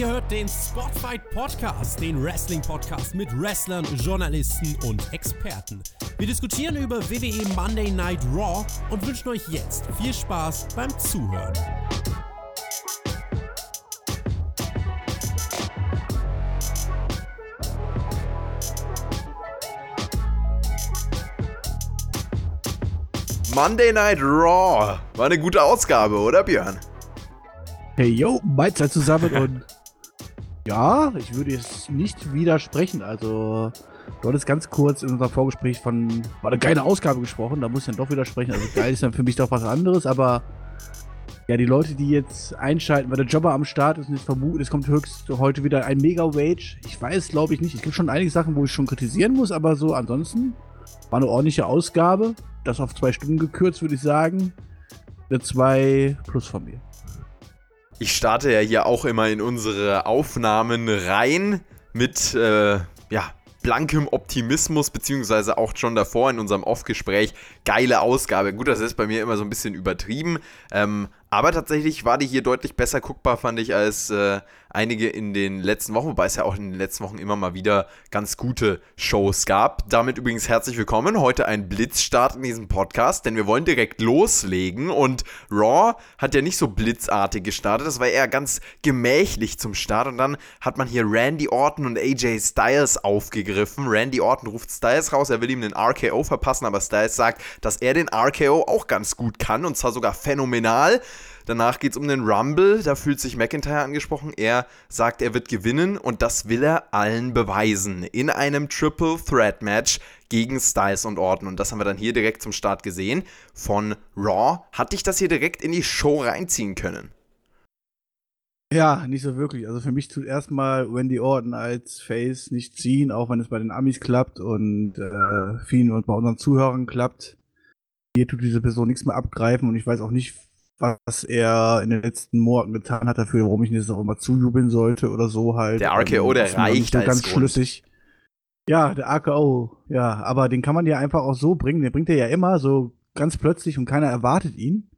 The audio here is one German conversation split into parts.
Ihr hört den Spotfight Podcast, den Wrestling-Podcast mit Wrestlern, Journalisten und Experten. Wir diskutieren über WWE Monday Night Raw und wünschen euch jetzt viel Spaß beim Zuhören. Monday Night Raw. War eine gute Ausgabe, oder Björn? Hey yo, Mahlzeit zusammen und ja, ich würde jetzt nicht widersprechen. Also, du hattest ganz kurz in unserem Vorgespräch von, war eine geile Ausgabe gesprochen, da muss ich dann doch widersprechen. Also, geil ist dann für mich doch was anderes, aber ja, die Leute, die jetzt einschalten, weil der Jobber am Start ist und jetzt vermuten, es kommt höchst heute wieder ein Mega-Wage. Ich weiß, glaube ich nicht. Es gibt schon einige Sachen, wo ich schon kritisieren muss, aber so ansonsten war eine ordentliche Ausgabe. Das auf zwei Stunden gekürzt, würde ich sagen. Eine 2 plus von mir. Ich starte ja hier auch immer in unsere Aufnahmen rein mit, äh, ja, blankem Optimismus, beziehungsweise auch schon davor in unserem Off-Gespräch. Geile Ausgabe. Gut, das ist bei mir immer so ein bisschen übertrieben. Ähm, aber tatsächlich war die hier deutlich besser guckbar, fand ich, als äh, einige in den letzten Wochen, wobei es ja auch in den letzten Wochen immer mal wieder ganz gute Shows gab. Damit übrigens herzlich willkommen. Heute ein Blitzstart in diesem Podcast, denn wir wollen direkt loslegen und Raw hat ja nicht so blitzartig gestartet, das war eher ganz gemächlich zum Start und dann hat man hier Randy Orton und AJ Styles aufgegriffen. Randy Orton ruft Styles raus, er will ihm den RKO verpassen, aber Styles sagt, dass er den RKO auch ganz gut kann und zwar sogar phänomenal. Danach geht es um den Rumble, da fühlt sich McIntyre angesprochen. Er sagt, er wird gewinnen und das will er allen beweisen. In einem Triple Threat Match gegen Styles und Orton. Und das haben wir dann hier direkt zum Start gesehen. Von Raw. Hat dich das hier direkt in die Show reinziehen können? Ja, nicht so wirklich. Also für mich tut erstmal Wendy Orton als Face nicht ziehen, auch wenn es bei den Amis klappt und äh, vielen und bei unseren Zuhörern klappt. Hier tut diese Person nichts mehr abgreifen und ich weiß auch nicht, was er in den letzten Monaten getan hat dafür, warum ich ihn jetzt auch immer zujubeln sollte oder so halt. Der RKO, der reicht so ganz Grund. schlüssig. Ja, der RKO, ja, aber den kann man ja einfach auch so bringen. Den bringt er ja immer so ganz plötzlich und keiner erwartet ihn.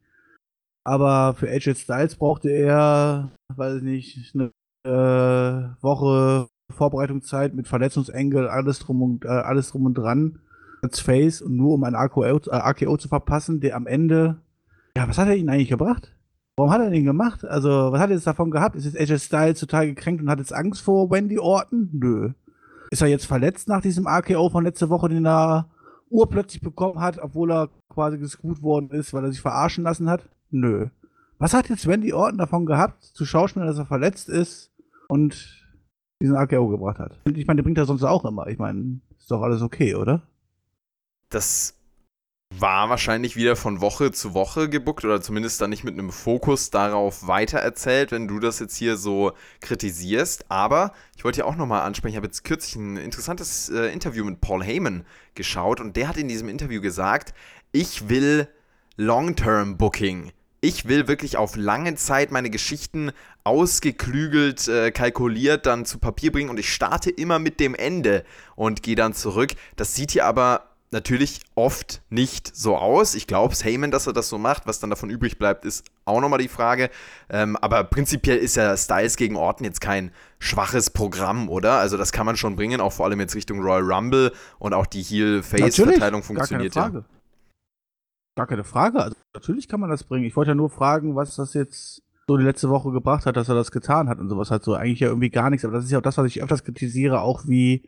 Aber für AJ Styles brauchte er, weiß ich nicht, eine äh, Woche Vorbereitungszeit mit Verletzungsengel, alles drum und äh, alles drum und dran als Face und nur um ein RKO, äh, RKO zu verpassen, der am Ende ja, was hat er ihnen eigentlich gebracht? Warum hat er den gemacht? Also, was hat er jetzt davon gehabt? Ist jetzt AJ Styles total gekränkt und hat jetzt Angst vor Wendy Orton? Nö. Ist er jetzt verletzt nach diesem RKO von letzter Woche, den er urplötzlich bekommen hat, obwohl er quasi gescrewt worden ist, weil er sich verarschen lassen hat? Nö. Was hat jetzt Wendy Orton davon gehabt, zu schauspielen, dass er verletzt ist und diesen RKO gebracht hat? Ich meine, der bringt er sonst auch immer. Ich meine, ist doch alles okay, oder? Das war wahrscheinlich wieder von Woche zu Woche gebuckt oder zumindest dann nicht mit einem Fokus darauf weitererzählt, wenn du das jetzt hier so kritisierst. Aber ich wollte ja auch nochmal ansprechen, ich habe jetzt kürzlich ein interessantes äh, Interview mit Paul Heyman geschaut und der hat in diesem Interview gesagt, ich will Long-Term Booking. Ich will wirklich auf lange Zeit meine Geschichten ausgeklügelt, äh, kalkuliert dann zu Papier bringen und ich starte immer mit dem Ende und gehe dann zurück. Das sieht hier aber natürlich oft nicht so aus. Ich glaube, Heyman, dass er das so macht. Was dann davon übrig bleibt, ist auch nochmal die Frage. Ähm, aber prinzipiell ist ja Styles gegen Orton jetzt kein schwaches Programm, oder? Also das kann man schon bringen, auch vor allem jetzt Richtung Royal Rumble und auch die Heel-Face-Verteilung funktioniert gar keine Frage. ja. Gar keine Frage. Also natürlich kann man das bringen. Ich wollte ja nur fragen, was das jetzt so die letzte Woche gebracht hat, dass er das getan hat und sowas halt so. Eigentlich ja irgendwie gar nichts. Aber das ist ja auch das, was ich öfters kritisiere, auch wie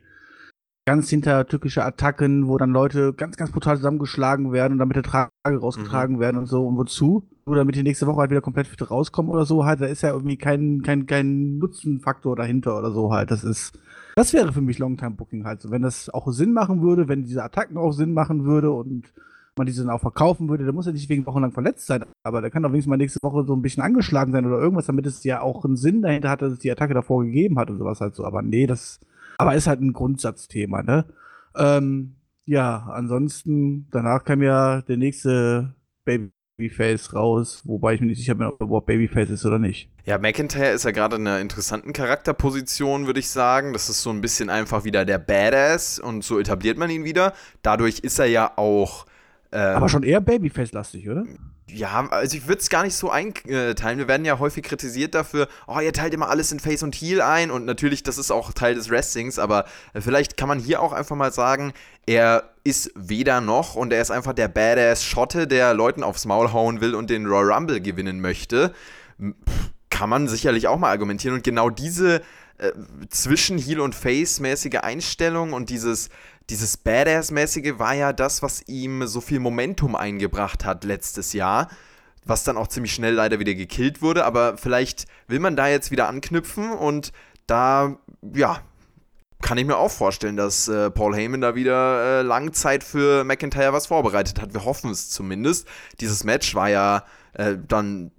ganz hintertückische Attacken, wo dann Leute ganz, ganz brutal zusammengeschlagen werden und dann mit der Trage rausgetragen mhm. werden und so. Und wozu? Nur damit die nächste Woche halt wieder komplett fit rauskommen oder so halt. Da ist ja irgendwie kein, kein, kein Nutzenfaktor dahinter oder so halt. Das ist, das wäre für mich Longtime Booking halt so. Wenn das auch Sinn machen würde, wenn diese Attacken auch Sinn machen würde und man diese dann auch verkaufen würde, dann muss er nicht wegen wochenlang verletzt sein, aber der kann doch wenigstens mal nächste Woche so ein bisschen angeschlagen sein oder irgendwas, damit es ja auch einen Sinn dahinter hat, dass es die Attacke davor gegeben hat und sowas halt so. Aber nee, das, aber ist halt ein Grundsatzthema, ne? Ähm, ja, ansonsten, danach kam ja der nächste Babyface raus, wobei ich mir nicht sicher bin, ob er überhaupt Babyface ist oder nicht. Ja, McIntyre ist ja gerade in einer interessanten Charakterposition, würde ich sagen. Das ist so ein bisschen einfach wieder der Badass und so etabliert man ihn wieder. Dadurch ist er ja auch. Ähm, Aber schon eher Babyface-lastig, oder? Ja, also ich würde es gar nicht so einteilen. Wir werden ja häufig kritisiert dafür, oh, ihr teilt immer alles in Face und Heel ein und natürlich, das ist auch Teil des Wrestlings, aber vielleicht kann man hier auch einfach mal sagen, er ist weder noch und er ist einfach der Badass Schotte, der Leuten aufs Maul hauen will und den Royal Rumble gewinnen möchte. Kann man sicherlich auch mal argumentieren und genau diese äh, zwischen Heel und Face mäßige Einstellung und dieses dieses Badass-mäßige war ja das, was ihm so viel Momentum eingebracht hat letztes Jahr. Was dann auch ziemlich schnell leider wieder gekillt wurde. Aber vielleicht will man da jetzt wieder anknüpfen und da, ja, kann ich mir auch vorstellen, dass äh, Paul Heyman da wieder äh, lange Zeit für McIntyre was vorbereitet hat. Wir hoffen es zumindest. Dieses Match war ja äh, dann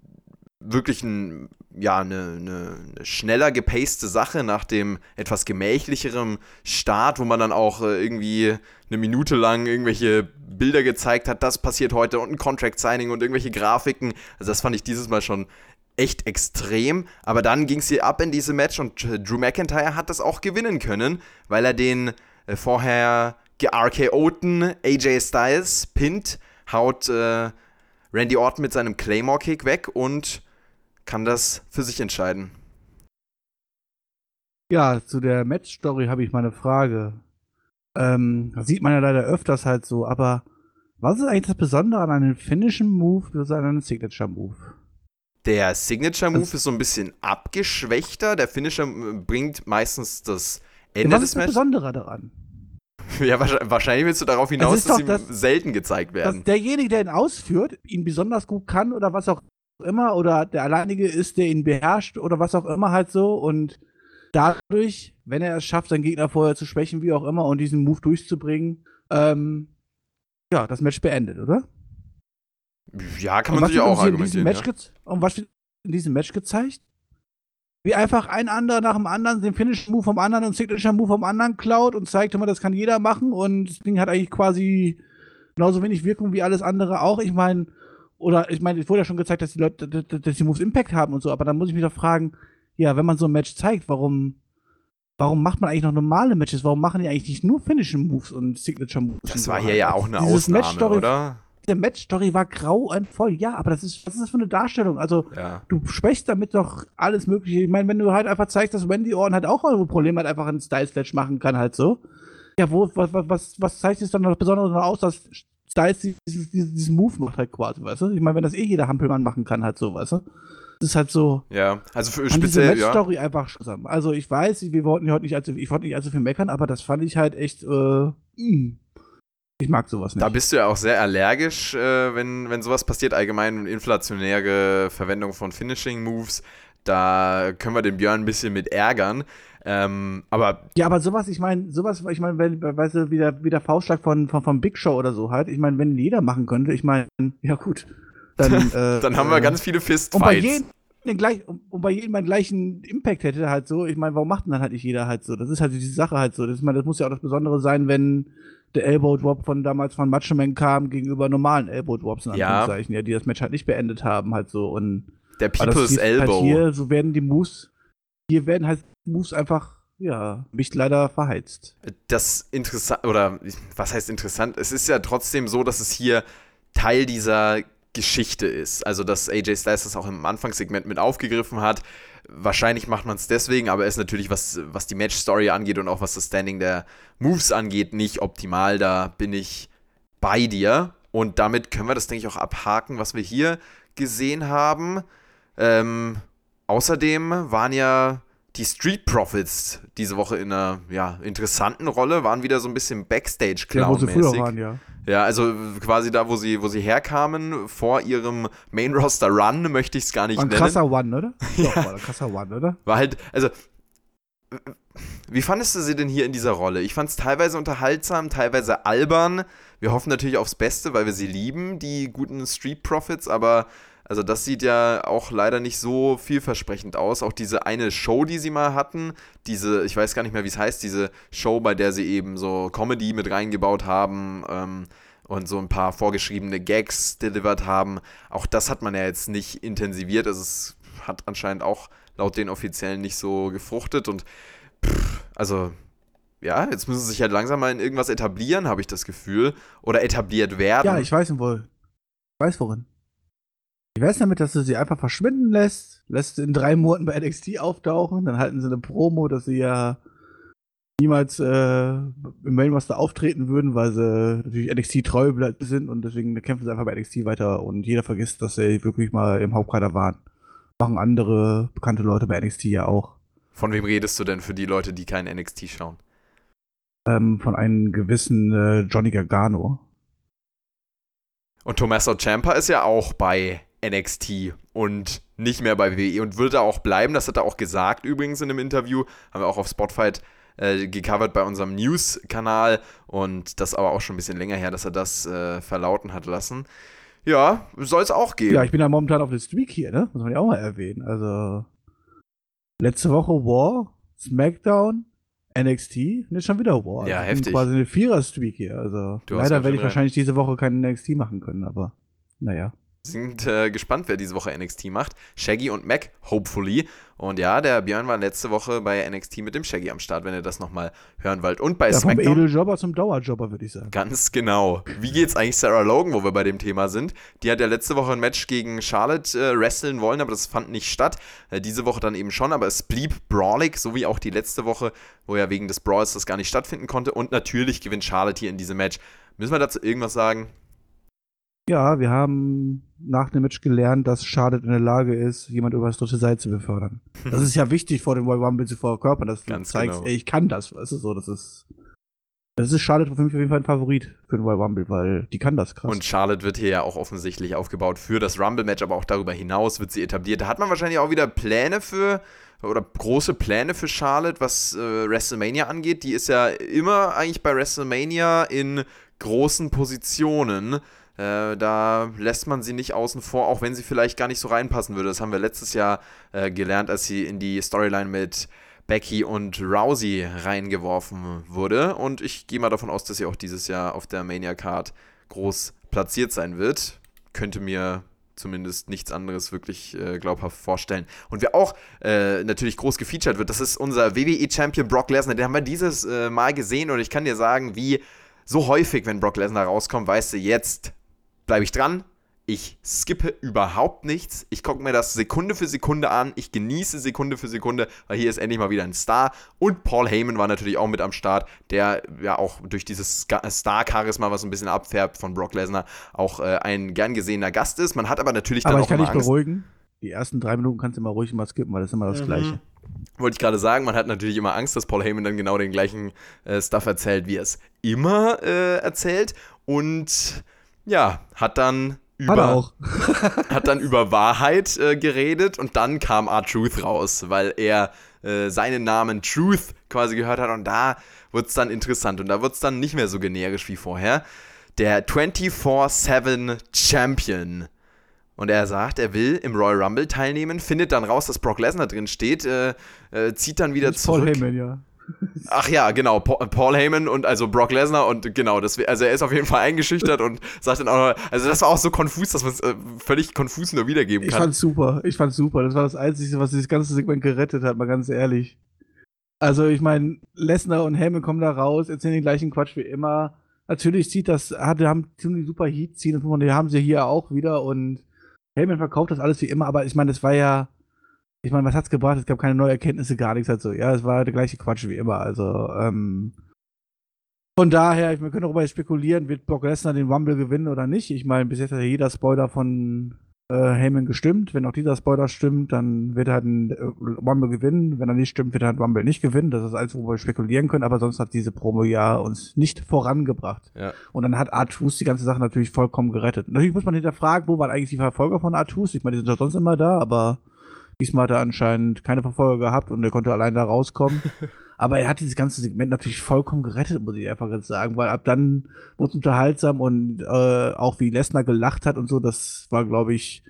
wirklich ein ja, eine, eine, eine, schneller gepaste Sache nach dem etwas gemächlicheren Start, wo man dann auch äh, irgendwie eine Minute lang irgendwelche Bilder gezeigt hat, das passiert heute und ein Contract Signing und irgendwelche Grafiken. Also das fand ich dieses Mal schon echt extrem. Aber dann ging es hier ab in diese Match und äh, Drew McIntyre hat das auch gewinnen können, weil er den äh, vorher ge-RKO'ten AJ Styles pinnt, haut Randy Orton mit seinem Claymore-Kick weg und kann das für sich entscheiden. Ja, zu der Match-Story habe ich mal eine Frage. Ähm, das sieht man ja leider öfters halt so, aber was ist eigentlich das Besondere an einem finnischen Move versus an einem Signature-Move? Der Signature-Move ist so ein bisschen abgeschwächter. Der Finisher bringt meistens das Ende ja, was des ist das Besondere daran? Ja, wahrscheinlich willst du darauf hinaus, das dass sie das, selten gezeigt werden. Dass derjenige, der ihn ausführt, ihn besonders gut kann oder was auch immer oder der alleinige ist, der ihn beherrscht oder was auch immer halt so und dadurch, wenn er es schafft, seinen Gegner vorher zu schwächen, wie auch immer und diesen Move durchzubringen, ähm, ja, das Match beendet, oder? Ja, kann man sich auch argumentieren. Ja. Und was wird in diesem Match gezeigt? Wie einfach ein anderer nach dem anderen den Finish Move vom anderen und Signature Move vom anderen klaut und zeigt immer, das kann jeder machen und das Ding hat eigentlich quasi genauso wenig Wirkung wie alles andere auch. Ich meine, oder ich meine, es wurde ja schon gezeigt, dass die Leute, dass die Moves Impact haben und so, aber dann muss ich mich doch fragen, ja, wenn man so ein Match zeigt, warum, warum macht man eigentlich noch normale Matches? Warum machen die eigentlich nicht nur Finishing Moves und Signature Moves? Das war hier ja auch eine Dieses Ausnahme, Match oder? Der Match-Story war grauenvoll, ja, aber das ist, was ist das für eine Darstellung? Also, ja. du sprichst damit doch alles Mögliche. Ich meine, wenn du halt einfach zeigst, dass Wendy Orton halt auch eure Probleme hat, einfach einen Style-Slash machen kann, halt so. Ja, wo, was, was, was zeigt es dann noch Besonderes noch aus, dass Styles diesen, diesen Move macht halt quasi, weißt du? Ich meine, wenn das eh jeder Hampelmann machen kann, halt so, weißt du? Das ist halt so. Ja, also für speziell. Diese Match-Story ja. einfach zusammen. Also ich weiß, wir wollten heute nicht allzu, ich wollte nicht allzu viel meckern, aber das fand ich halt echt, äh, mh. Hm. Ich mag sowas nicht. Da bist du ja auch sehr allergisch, äh, wenn, wenn sowas passiert, allgemein inflationäre Verwendung von Finishing Moves. Da können wir den Björn ein bisschen mit ärgern. Ähm, aber ja, aber sowas, ich meine, sowas, ich meine, wenn, weißt du, wie der, wie der Faustschlag von, von, von Big Show oder so halt, ich meine, wenn jeder machen könnte, ich meine, ja gut, dann, äh, dann haben wir äh, ganz viele Fistfights. Und bei jedem, den gleich, und bei jedem einen gleichen Impact hätte halt so, ich meine, warum macht denn dann halt nicht jeder halt so? Das ist halt diese Sache halt so. Das, ich meine, das muss ja auch das Besondere sein, wenn der Elbow Drop von damals von Macho Man kam gegenüber normalen Elbow Drops in Anführungszeichen, ja. ja, die das Match halt nicht beendet haben halt so und der People's halt Elbow. Halt hier, so werden die Moves hier werden halt Moves einfach, ja, mich leider verheizt. Das interessant, oder was heißt interessant? Es ist ja trotzdem so, dass es hier Teil dieser Geschichte ist. Also, dass AJ Styles das auch im Anfangssegment mit aufgegriffen hat. Wahrscheinlich macht man es deswegen, aber er ist natürlich, was, was die Match-Story angeht und auch was das Standing der Moves angeht, nicht optimal. Da bin ich bei dir. Und damit können wir das, denke ich, auch abhaken, was wir hier gesehen haben. Ähm, Außerdem waren ja die Street Profits diese Woche in einer ja, interessanten Rolle, waren wieder so ein bisschen Backstage-Clown-mäßig. Ja, ja. ja, also quasi da, wo sie, wo sie herkamen, vor ihrem Main-Roster-Run, möchte ich es gar nicht war ein nennen. krasser One, oder? ja. Doch, war ein krasser One, oder? War halt, also wie fandest du sie denn hier in dieser Rolle? Ich fand es teilweise unterhaltsam, teilweise albern. Wir hoffen natürlich aufs Beste, weil wir sie lieben, die guten Street Profits, aber also das sieht ja auch leider nicht so vielversprechend aus. Auch diese eine Show, die sie mal hatten, diese, ich weiß gar nicht mehr, wie es heißt, diese Show, bei der sie eben so Comedy mit reingebaut haben ähm, und so ein paar vorgeschriebene Gags delivered haben. Auch das hat man ja jetzt nicht intensiviert. Also es hat anscheinend auch laut den Offiziellen nicht so gefruchtet und pff, also ja, jetzt müssen sie sich halt langsam mal in irgendwas etablieren, habe ich das Gefühl. Oder etabliert werden. Ja, ich weiß wohl. Ich weiß worin. Wie wär's damit, dass du sie einfach verschwinden lässt, lässt sie in drei Monaten bei NXT auftauchen, dann halten sie eine Promo, dass sie ja niemals äh, im Main Roster auftreten würden, weil sie natürlich NXT treu sind und deswegen kämpfen sie einfach bei NXT weiter und jeder vergisst, dass sie wirklich mal im Hauptkader waren. Machen andere bekannte Leute bei NXT ja auch. Von wem redest du denn für die Leute, die kein NXT schauen? Ähm, von einem gewissen äh, Johnny Gargano. Und Tommaso Ciampa ist ja auch bei NXT und nicht mehr bei WWE und würde auch bleiben. Das hat er auch gesagt übrigens in einem Interview. Haben wir auch auf Spotfight äh, gecovert bei unserem News-Kanal und das aber auch schon ein bisschen länger her, dass er das äh, verlauten hat lassen. Ja, soll es auch geben. Ja, ich bin ja momentan auf der Streak hier, ne? Muss man ja auch mal erwähnen. Also, letzte Woche War, SmackDown, NXT und jetzt schon wieder War. Ja, also heftig. Quasi eine Vierer-Streak hier. Also, Du leider werde ich wahrscheinlich diese Woche keinen NXT machen können, aber naja. Sind äh, gespannt, wer diese Woche NXT macht. Shaggy und Mac, hopefully. Und ja, der Björn war letzte Woche bei NXT mit dem Shaggy am Start, wenn ihr das nochmal hören wollt. Und bei Ja, vom SmackDown. Edeljobber zum Dauerjobber, würde ich sagen. Ganz genau. Wie geht's eigentlich Sarah Logan, wo wir bei dem Thema sind? Die hat ja letzte Woche ein Match gegen Charlotte äh, wresteln wollen, aber das fand nicht statt. Äh, diese Woche dann eben schon, aber es blieb brawlig, so wie auch die letzte Woche, wo ja wegen des Brawls das gar nicht stattfinden konnte. Und natürlich gewinnt Charlotte hier in diesem Match. Müssen wir dazu irgendwas sagen? Ja, wir haben nach dem Match gelernt, dass Charlotte in der Lage ist, jemand über das dritte Seil zu befördern. Das ist ja wichtig vor dem Royal Rumble zu verkörpern, dass du Ganz zeigst, genau. ey, ich kann das, weißt du, so, das ist. Das ist Charlotte für mich auf jeden Fall ein Favorit für den Royal Rumble, weil die kann das krass. Und Charlotte wird hier ja auch offensichtlich aufgebaut für das Rumble-Match, aber auch darüber hinaus wird sie etabliert. Da hat man wahrscheinlich auch wieder Pläne für, oder große Pläne für Charlotte, was äh, WrestleMania angeht. Die ist ja immer eigentlich bei WrestleMania in großen Positionen. Äh, da lässt man sie nicht außen vor, auch wenn sie vielleicht gar nicht so reinpassen würde. Das haben wir letztes Jahr äh, gelernt, als sie in die Storyline mit Becky und Rousey reingeworfen wurde. Und ich gehe mal davon aus, dass sie auch dieses Jahr auf der Mania Card groß platziert sein wird. Könnte mir zumindest nichts anderes wirklich äh, glaubhaft vorstellen. Und wer auch äh, natürlich groß gefeatured wird, das ist unser WWE-Champion Brock Lesnar. Den haben wir dieses äh, Mal gesehen und ich kann dir sagen, wie so häufig, wenn Brock Lesnar rauskommt, weißt du, jetzt bleibe ich dran. Ich skippe überhaupt nichts. Ich gucke mir das Sekunde für Sekunde an. Ich genieße Sekunde für Sekunde, weil hier ist endlich mal wieder ein Star. Und Paul Heyman war natürlich auch mit am Start, der ja auch durch dieses Ska- Star-Charisma, was ein bisschen abfärbt von Brock Lesnar, auch äh, ein gern gesehener Gast ist. Man hat aber natürlich dann Aber auch ich kann immer dich beruhigen. Die ersten drei Minuten kannst du immer ruhig mal skippen, weil das ist immer das Mhm. Gleiche. Wollte ich gerade sagen, man hat natürlich immer Angst, dass Paul Heyman dann genau den gleichen äh, Stuff erzählt, wie er es immer äh, erzählt. Und ja, hat dann Hat er über, auch. hat dann über Wahrheit äh, geredet und dann kam R-Truth raus, weil er äh, seinen Namen Truth quasi gehört hat und da wird es dann interessant und da wird es dann nicht mehr so generisch wie vorher. Der 24-7 Champion. Und er sagt, er will im Royal Rumble teilnehmen, findet dann raus, dass Brock Lesnar drin steht, äh, äh, zieht dann wieder Nicht Paul zurück. Heyman, ja. Ach ja, genau, Pa- Paul Heyman und also Brock Lesnar und genau, das, also er ist auf jeden Fall eingeschüchtert und sagt dann auch noch, also das war auch so konfus, dass man es äh, völlig konfus nur wiedergeben Ich kann. fand's super. Ich fand's super. Das war das Einzige, was dieses ganze Segment gerettet hat, mal ganz ehrlich. Also, ich meine, Lesnar und Heyman kommen da raus, erzählen den gleichen Quatsch wie immer. Natürlich zieht das, hat, haben ziemlich super Heat ziehen und die haben sie hier auch wieder und Heyman verkauft das alles wie immer, aber ich meine, das war ja, ich meine, was hat's gebracht? Es gab keine neuen Erkenntnisse, gar nichts halt so. Ja, es war der gleiche Quatsch wie immer. Also, ähm, von daher, ich, wir können darüber spekulieren, wird Brock Lesnar den Rumble gewinnen oder nicht. Ich meine, bis jetzt hat ja jeder Spoiler von äh, Heyman gestimmt. Wenn auch dieser Spoiler stimmt, dann wird er halt einen äh, Rumble gewinnen. Wenn er nicht stimmt, wird er einen Rumble nicht gewinnen. Das ist alles, worüber wir spekulieren können. Aber sonst hat diese Promo ja uns nicht vorangebracht. Ja. Und dann hat Artus die ganze Sache natürlich vollkommen gerettet. Natürlich muss man hinterfragen, wo waren eigentlich die Verfolger von Artus? Ich meine, die sind doch sonst immer da, aber diesmal hat er anscheinend keine Verfolger gehabt und er konnte allein da rauskommen. aber er hat dieses ganze Segment natürlich vollkommen gerettet, muss ich einfach jetzt sagen, weil ab dann wurde es unterhaltsam und äh, auch wie Lesnar gelacht hat und so, das war, glaube ich,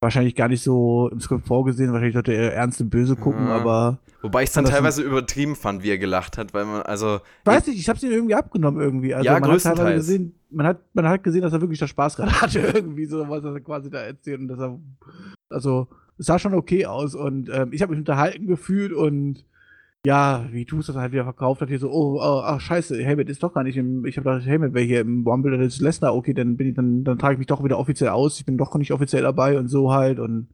wahrscheinlich gar nicht so im Skript vorgesehen. Wahrscheinlich sollte er ernst und böse gucken, Ja. aber Wobei ich es dann teilweise übertrieben fand, wie er gelacht hat, weil man, also, Ich weiß nicht, ich hab's ihm irgendwie abgenommen irgendwie. Also Ja, man hat größtenteils. teilweise gesehen, man hat, man hat gesehen, dass er wirklich da Spaß gerade hatte, irgendwie so, was er quasi da erzählt. Und dass er, also, es sah schon okay aus und ähm, ich habe mich unterhalten gefühlt und ja, wie tust du das halt wieder verkauft hat, hier so, oh, oh ach scheiße, Helmet ist doch gar nicht im, ich habe gedacht, Helmet wäre hier im Rumble, dann ist Lesnar, okay, dann bin ich, dann, dann trage ich mich doch wieder offiziell aus, ich bin doch nicht offiziell dabei und so halt und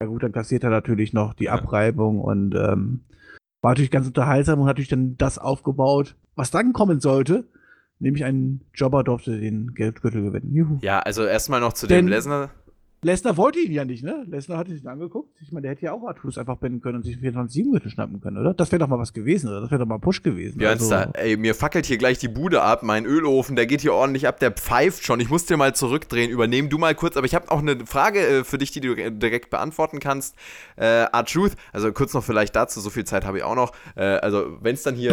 ja gut, dann kassiert er natürlich noch die Abreibung und ähm, war natürlich ganz unterhaltsam und hat natürlich dann das aufgebaut, was dann kommen sollte, nämlich ein Jobber durfte den Geldgürtel gewinnen. Juhu. Ja, also erstmal noch zu Denn- dem Lesnar. Lesnar wollte ihn ja nicht, ne? Lesnar hatte sich angeguckt. Ich meine, der hätte ja auch Artus einfach binden können und sich 24-7 Gürtel schnappen können, oder? Das wäre doch mal was gewesen, oder? Das wäre doch mal ein Push gewesen. Björn, Also- da, ey, mir fackelt hier gleich die Bude ab. Mein Ölofen, der geht hier ordentlich ab, der pfeift schon. Ich muss dir mal zurückdrehen. Übernehm du mal kurz. Aber ich habe auch eine Frage äh, für dich, die du direkt beantworten kannst. Äh, R-Truth, also kurz noch vielleicht dazu, so viel Zeit habe ich auch noch. Äh, also, wenn es dann hier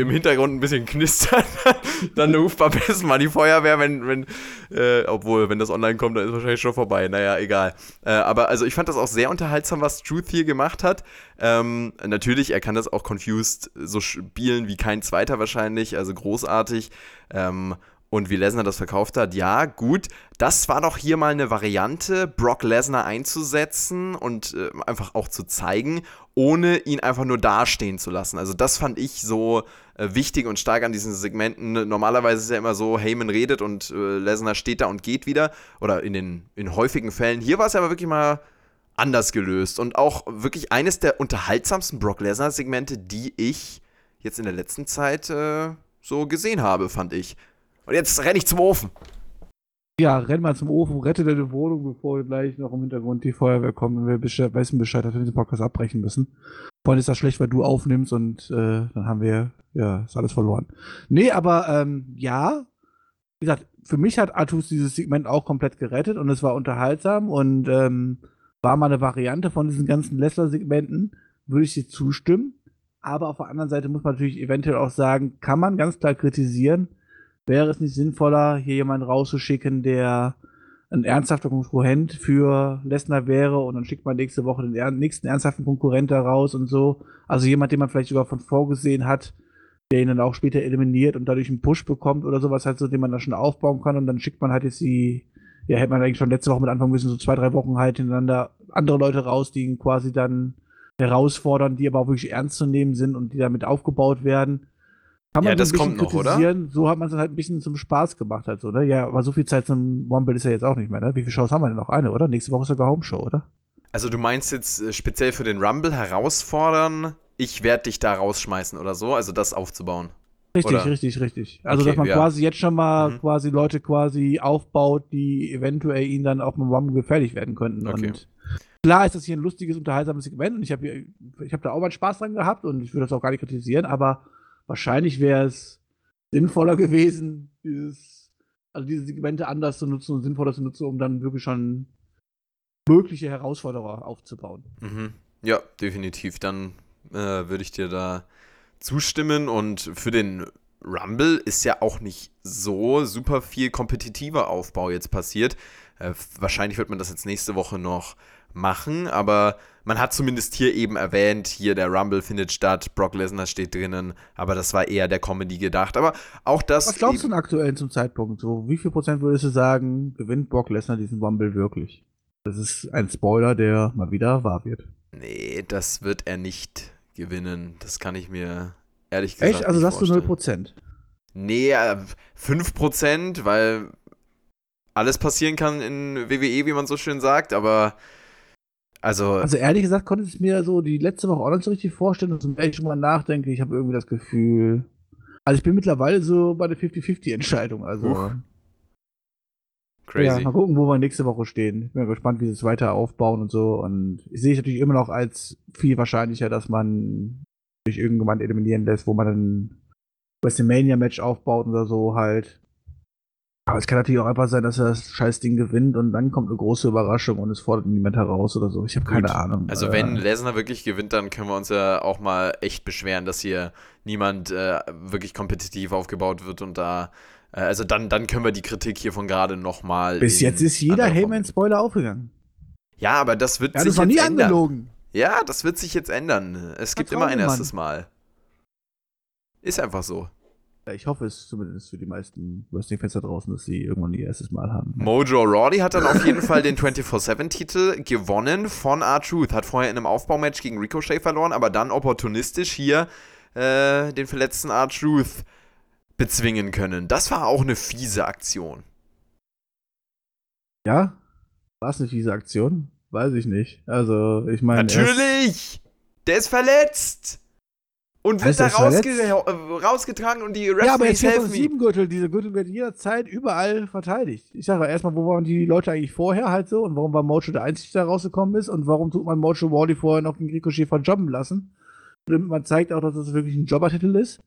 im Hintergrund ein bisschen knistert, dann ruft am besten mal die Feuerwehr, wenn, wenn, äh, obwohl, wenn das online kommt, dann ist wahrscheinlich schon vorbei. Naja, egal. Äh, aber also ich fand das auch sehr unterhaltsam, was Truth hier gemacht hat. Ähm, natürlich, er kann das auch confused so spielen wie kein zweiter wahrscheinlich, also großartig. Ähm, und wie Lesnar das verkauft hat, ja, gut. Das war doch hier mal eine Variante, Brock Lesnar einzusetzen und äh, einfach auch zu zeigen, ohne ihn einfach nur dastehen zu lassen. Also das fand ich so wichtig und stark an diesen Segmenten. Normalerweise ist ja immer so, Heyman redet und äh, Lesnar steht da und geht wieder. Oder in den in häufigen Fällen. Hier war es aber wirklich mal anders gelöst. Und auch wirklich eines der unterhaltsamsten Brock Lesnar-Segmente, die ich jetzt in der letzten Zeit äh, so gesehen habe, fand ich. Und jetzt renne ich zum Ofen. Ja, renn mal zum Ofen, rette deine Wohnung, bevor gleich noch im Hintergrund die Feuerwehr kommt und wir wissen Bescheid, dass wir diesen Podcast abbrechen müssen. Vorhin ist das schlecht, weil du aufnimmst und äh, dann haben wir, ja, ist alles verloren. Nee, aber ähm, ja, wie gesagt, für mich hat Artus dieses Segment auch komplett gerettet und es war unterhaltsam und ähm, war mal eine Variante von diesen ganzen Lesnar-Segmenten, würde ich dir zustimmen. Aber auf der anderen Seite muss man natürlich eventuell auch sagen, kann man ganz klar kritisieren, wäre es nicht sinnvoller, hier jemanden rauszuschicken, der ein ernsthafter Konkurrent für Lesnar wäre und dann schickt man nächste Woche den nächsten ernsthaften Konkurrent da raus und so. Also jemand, den man vielleicht sogar von vorgesehen hat, der ihn dann auch später eliminiert und dadurch einen Push bekommt oder sowas halt so, den man da schon aufbauen kann und dann schickt man halt jetzt die, ja, hätte man eigentlich schon letzte Woche mit anfangen müssen, so zwei, drei Wochen halt hintereinander andere Leute raus, die ihn quasi dann herausfordern, die aber auch wirklich ernst zu nehmen sind und die damit aufgebaut werden. Kann Ja, man das so ein bisschen kommt noch, oder? So hat man es halt ein bisschen zum Spaß gemacht halt so, ne? Ja, aber so viel Zeit zum Rumble ist ja jetzt auch nicht mehr, ne? Wie viele Shows haben wir denn noch? Eine, oder? Nächste Woche ist sogar Home Show, oder? Also du meinst jetzt äh, speziell für den Rumble herausfordern, ich werde dich da rausschmeißen oder so, also das aufzubauen. Richtig, Oder? richtig, richtig. Also, Okay, dass man ja. quasi jetzt schon mal Mhm. quasi Leute quasi aufbaut, die eventuell ihnen dann auch mit Rumble gefährlich werden könnten. Okay. Und klar ist das hier ein lustiges, unterhaltsames Segment und ich habe ich hab da auch mal Spaß dran gehabt und ich würde das auch gar nicht kritisieren, aber wahrscheinlich wäre es sinnvoller gewesen, dieses, also diese Segmente anders zu nutzen und sinnvoller zu nutzen, um dann wirklich schon mögliche Herausforderer aufzubauen. Mhm. Ja, definitiv. Dann äh, würde ich dir da zustimmen. Und für den Rumble ist ja auch nicht so super viel kompetitiver Aufbau jetzt passiert. Äh, wahrscheinlich wird man das jetzt nächste Woche noch machen, aber man hat zumindest hier eben erwähnt, hier der Rumble findet statt, Brock Lesnar steht drinnen, aber das war eher der Comedy gedacht. Aber auch das. Was glaubst du denn aktuell zum Zeitpunkt? So, wie viel Prozent würdest du sagen, gewinnt Brock Lesnar diesen Rumble wirklich? Das ist ein Spoiler, der mal wieder wahr wird. Nee, das wird er nicht gewinnen. Das kann ich mir ehrlich gesagt Echt? Also sagst du vorstellen. 0%? Nee, äh, 5%, weil alles passieren kann in WWE, wie man so schön sagt, aber also, Also ehrlich gesagt konnte ich es mir so die letzte Woche auch nicht so richtig vorstellen. Und wenn ich schon mal nachdenke, ich habe irgendwie das Gefühl. Also ich bin mittlerweile so bei der 50-50-Entscheidung. Also Huch, ja, crazy. mal gucken, wo wir nächste Woche stehen. Ich bin gespannt, wie sie es weiter aufbauen und so. Und ich sehe es natürlich immer noch als viel wahrscheinlicher, dass man durch irgendjemand eliminieren lässt, wo man dann WrestleMania-Match aufbaut oder so halt. Aber es kann natürlich auch einfach sein, dass er das scheiß Ding gewinnt und dann kommt eine große Überraschung und es fordert niemand heraus oder so. Ich habe keine. Ahnung. Also wenn Lesnar wirklich gewinnt, dann können wir uns ja auch mal echt beschweren, dass hier niemand äh, wirklich kompetitiv aufgebaut wird und da, äh, also dann, dann können wir die Kritik hier von gerade nochmal. Bis jetzt ist jeder Heyman-Spoiler aufgegangen. Ja, aber das wird hat sich noch jetzt nie ändern. angelogen. Ja, das wird sich jetzt ändern. Es gibt Vertrau immer ein erstes Mal. Ist einfach so. Ich hoffe es zumindest für die meisten Wrestling-Fans da draußen, dass sie irgendwann ihr erstes Mal haben. Mojo Rawley hat dann auf jeden Fall den 24-7-Titel gewonnen von R-Truth. Hat vorher in einem Aufbaumatch gegen Ricochet verloren, aber dann opportunistisch hier äh, den verletzten R-Truth bezwingen können. Das war auch eine fiese Aktion. Ja? War es eine fiese Aktion? Weiß ich nicht. Also, ich meine. Natürlich! Der ist verletzt! Und wird da rausge äh, rausgetragen und die Ja, aber Referees jetzt helfen sieben ihm. Gürtel, diese Gürtel werden jederzeit überall verteidigt. Ich sage erstmal, wo waren die Leute eigentlich vorher halt so und warum war Mojo der Einzige, der rausgekommen ist und warum tut man Mojo Wally vorher noch den Ricochet verjobben lassen? Damit man zeigt auch, dass das wirklich ein Jobbertitel ist.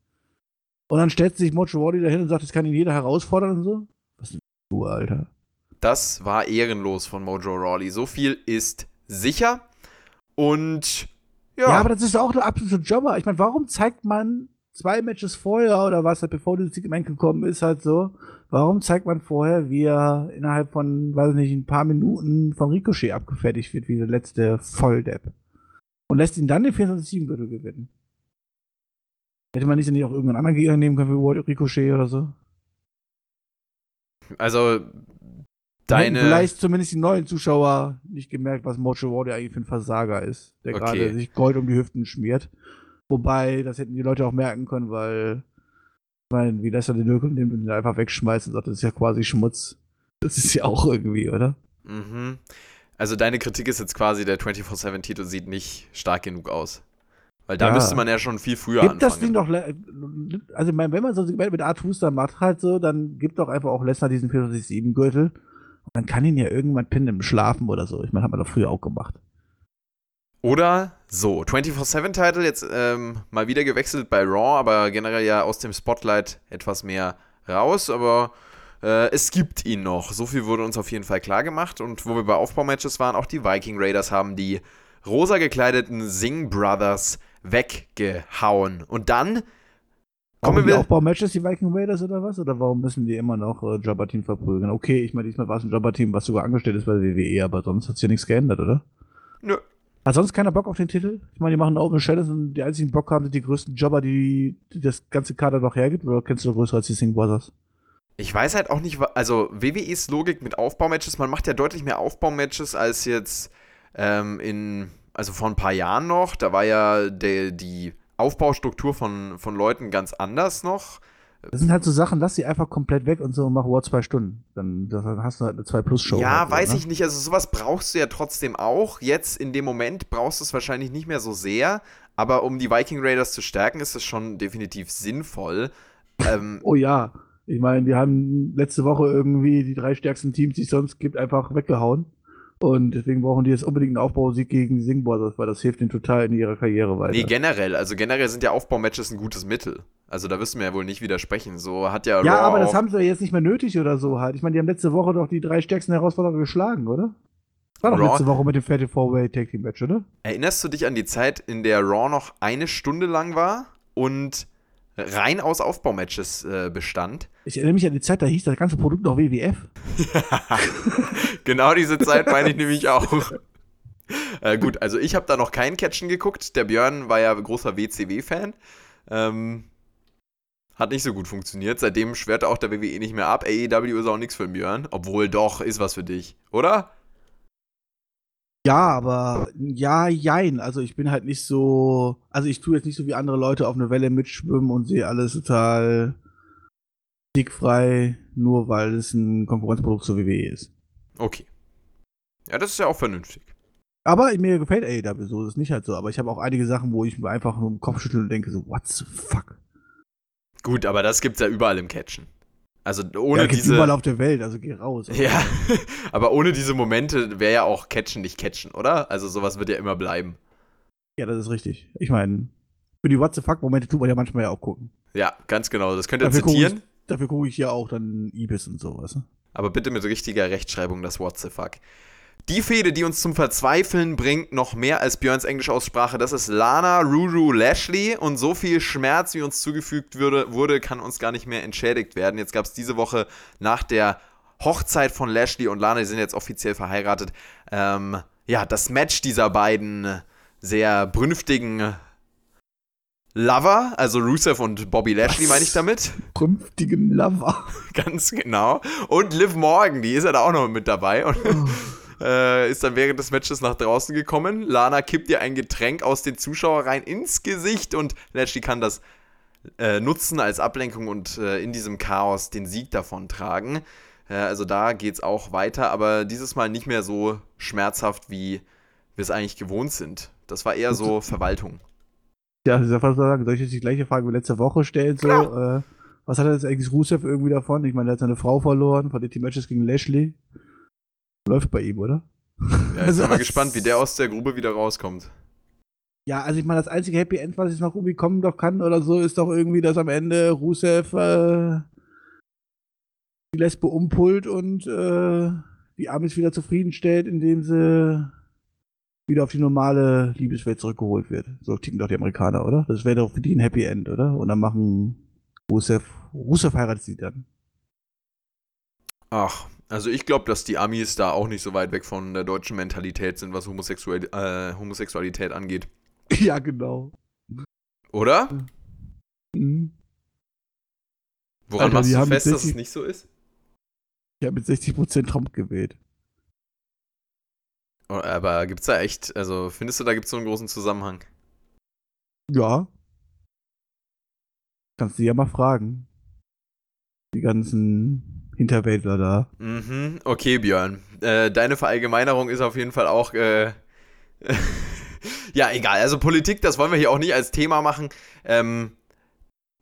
Und dann stellt sich Mojo Wally dahin und sagt, das kann ihn jeder herausfordern und so. Was ist du, Alter? Das war ehrenlos von Mojo Rawley. So viel ist sicher. Und ja, Ja, aber das ist auch der absolute Jobber. Ich meine, warum zeigt man zwei Matches vorher oder was halt bevor dieses Segment gekommen ist, halt so, warum zeigt man vorher, wie er innerhalb von, weiß ich nicht, ein paar Minuten von Ricochet abgefertigt wird, wie der letzte Volldepp. Und lässt ihn dann den 24-7-Gürtel gewinnen. Hätte man nicht, nicht auch irgendeinen anderen Gegner nehmen können wie Ricochet oder so? also deine. Vielleicht zumindest die neuen Zuschauer nicht gemerkt, was Mojo Warrior eigentlich für ein Versager ist, der Okay. gerade sich Gold um die Hüften schmiert. Wobei, das hätten die Leute auch merken können, weil, ich meine, wie lässt er den Löwen nimmt und ihn einfach wegschmeißt und sagt, das ist ja quasi Schmutz. Das ist ja auch irgendwie, oder? Mhm. Also deine Kritik ist jetzt quasi, der 24-7-Titel sieht nicht stark genug aus. Weil da Ja. müsste man ja schon viel früher Gibt das anfangen. Ding doch, also wenn man so ein Segment mit Art Booster macht halt so, dann gibt doch einfach auch Lesnar diesen 24-7-Gürtel. Man kann ihn ja irgendwann pinnen im Schlafen oder so. Ich meine, hat man doch früher auch gemacht. Oder so, 24-7-Title jetzt ähm, mal wieder gewechselt bei Raw, aber generell ja aus dem Spotlight etwas mehr raus, aber äh, es gibt ihn noch. So viel wurde uns auf jeden Fall klar gemacht. Und wo wir bei Aufbaumatches waren, auch die Viking Raiders haben die rosa gekleideten Singh Brothers weggehauen. Und dann Kommen wir. Aufbaumatches, die Viking Raiders oder was? Oder warum müssen die immer noch äh, Jobber-Team verprügeln? Okay, ich meine, diesmal war es ein Jobber-Team, was sogar angestellt ist bei der WWE, aber sonst hat sich ja nichts geändert, oder? Nö. Hat sonst keiner Bock auf den Titel? Ich meine, die machen Open Challenge und die einzigen Bock haben sind die größten Jobber, die, die das ganze Kader noch hergibt. Oder kennst du größer als die Sing Brothers? Ich weiß halt auch nicht, also WWEs Logik mit Aufbaumatches, man macht ja deutlich mehr Aufbaumatches als jetzt ähm, in, also vor ein paar Jahren noch. Da war ja der, die Aufbaustruktur von, von Leuten ganz anders noch. Das sind halt so Sachen, lass sie einfach komplett weg und so und mach War zwei Stunden. Dann, dann hast du halt eine 2-Plus-Show. ja, halt weiß ne? ich nicht. Also sowas brauchst du ja trotzdem auch. Jetzt in dem Moment brauchst du es wahrscheinlich nicht mehr so sehr. Aber um die Viking Raiders zu stärken, ist es schon definitiv sinnvoll. Ähm, Oh ja. Ich meine, die haben letzte Woche irgendwie die drei stärksten Teams, die es sonst gibt, einfach weggehauen. Und deswegen brauchen die jetzt unbedingt einen Aufbausieg gegen die Sing Brothers, weil das hilft ihnen total in ihrer Karriere weiter. Nee, generell. Also generell sind ja Aufbaumatches ein gutes Mittel. Also da wirst du mir ja wohl nicht widersprechen. So hat ja ja, Raw aber das haben sie ja jetzt nicht mehr nötig oder so halt. Ich meine, die haben letzte Woche doch die drei stärksten Herausforderer geschlagen, oder? War doch Raw- letzte Woche mit dem Fatal Four-Way Tag Team Match, oder? Erinnerst du dich an die Zeit, in der Raw noch eine Stunde lang war und rein aus Aufbaumatches äh, bestand? Ich erinnere mich an die Zeit, da hieß das ganze Produkt noch WWF. genau diese Zeit meine ich nämlich auch. Äh, gut, also ich habe da noch keinen Catchen geguckt. Der Björn war ja großer WCW-Fan. Ähm, hat nicht so gut funktioniert. Seitdem schwört auch der WWE nicht mehr ab. AEW ist auch nichts für den Björn. Obwohl doch, ist was für dich, oder? Ja, aber ja, jein. Also ich bin halt nicht so. Also ich tue jetzt nicht so wie andere Leute auf eine Welle mitschwimmen und sehe alles total dickfrei, nur weil es ein Konkurrenzprodukt zur WWE ist. Okay. Ja, das ist ja auch vernünftig. Aber mir gefällt AEW so, das ist nicht halt so. Aber ich habe auch einige Sachen, wo ich mir einfach nur im Kopf schüttel und denke so, what the fuck? Gut, aber das gibt's ja überall im Catchen. Also Ja, ohne gibt's diese. überall auf der Welt, also geh raus. Ja, aber ohne diese Momente wäre ja auch Catchen nicht Catchen, oder? Also sowas wird ja immer bleiben. Ja, das ist richtig. Ich meine, für die What the fuck-Momente tut man ja manchmal ja auch gucken. Ja, ganz genau. Das könnt ihr Dafür gucke zitieren, ich, dafür guck ich ja auch dann Ibis und sowas. ne? aber bitte mit richtiger Rechtschreibung das What the fuck. Die Fehde, die uns zum Verzweifeln bringt, noch mehr als Björns Englischaussprache, das ist Lana Ruru Lashley und so viel Schmerz, wie uns zugefügt würde, wurde, kann uns gar nicht mehr entschädigt werden. Jetzt gab es diese Woche nach der Hochzeit von Lashley und Lana, die sind jetzt offiziell verheiratet, ähm, ja, das Match dieser beiden sehr brünftigen Lover, also Rusev und Bobby Lashley meine ich damit. Künftigen Lover. Ganz genau. Und Liv Morgan, die ist ja da auch noch mit dabei und äh, ist dann während des Matches nach draußen gekommen. Lana kippt ihr ein Getränk aus den Zuschauerreihen ins Gesicht und Lashley kann das äh, nutzen als Ablenkung und äh, in diesem Chaos den Sieg davon tragen. Äh, also da geht es auch weiter, aber dieses Mal nicht mehr so schmerzhaft, wie wir es eigentlich gewohnt sind. Das war eher so Verwaltung. Ja, das ist ja fast sagen, soll ich jetzt die gleiche Frage wie letzte Woche stellen? So, äh, was hat jetzt eigentlich Rusev irgendwie davon? Ich meine, er hat seine Frau verloren, den Team Matches gegen Lashley. Läuft bei ihm, oder? Ja, ich bin mal gespannt, wie der aus der Grube wieder rauskommt. Ja, also ich meine, das einzige Happy End, was ich noch irgendwie kommen doch kann oder so, ist doch irgendwie, dass am Ende Rusev äh, die Lesbe umpult und äh, die Amis wieder zufriedenstellt, indem sie wieder auf die normale Liebeswelt zurückgeholt wird. So ticken doch die Amerikaner, oder? Das wäre doch für die ein Happy End, oder? Und dann machen Rusev, Rusev heiratet sie dann. Ach, also ich glaube, dass die Amis da auch nicht so weit weg von der deutschen Mentalität sind, was Homosexual äh, Homosexualität angeht. Ja, genau. Oder? Mhm. Woran Alter, machst du fest, dass 60 es nicht so ist? Ich habe mit 60% Trump gewählt. Oh, Aber gibt's da echt, also findest du, da gibt's so einen großen Zusammenhang? Ja. Kannst du ja mal fragen. Die ganzen Hinterwäldler da. Mhm, okay, Björn. Äh, deine Verallgemeinerung ist auf jeden Fall auch. Äh, ja, egal. Also Politik, das wollen wir hier auch nicht als Thema machen. Ähm,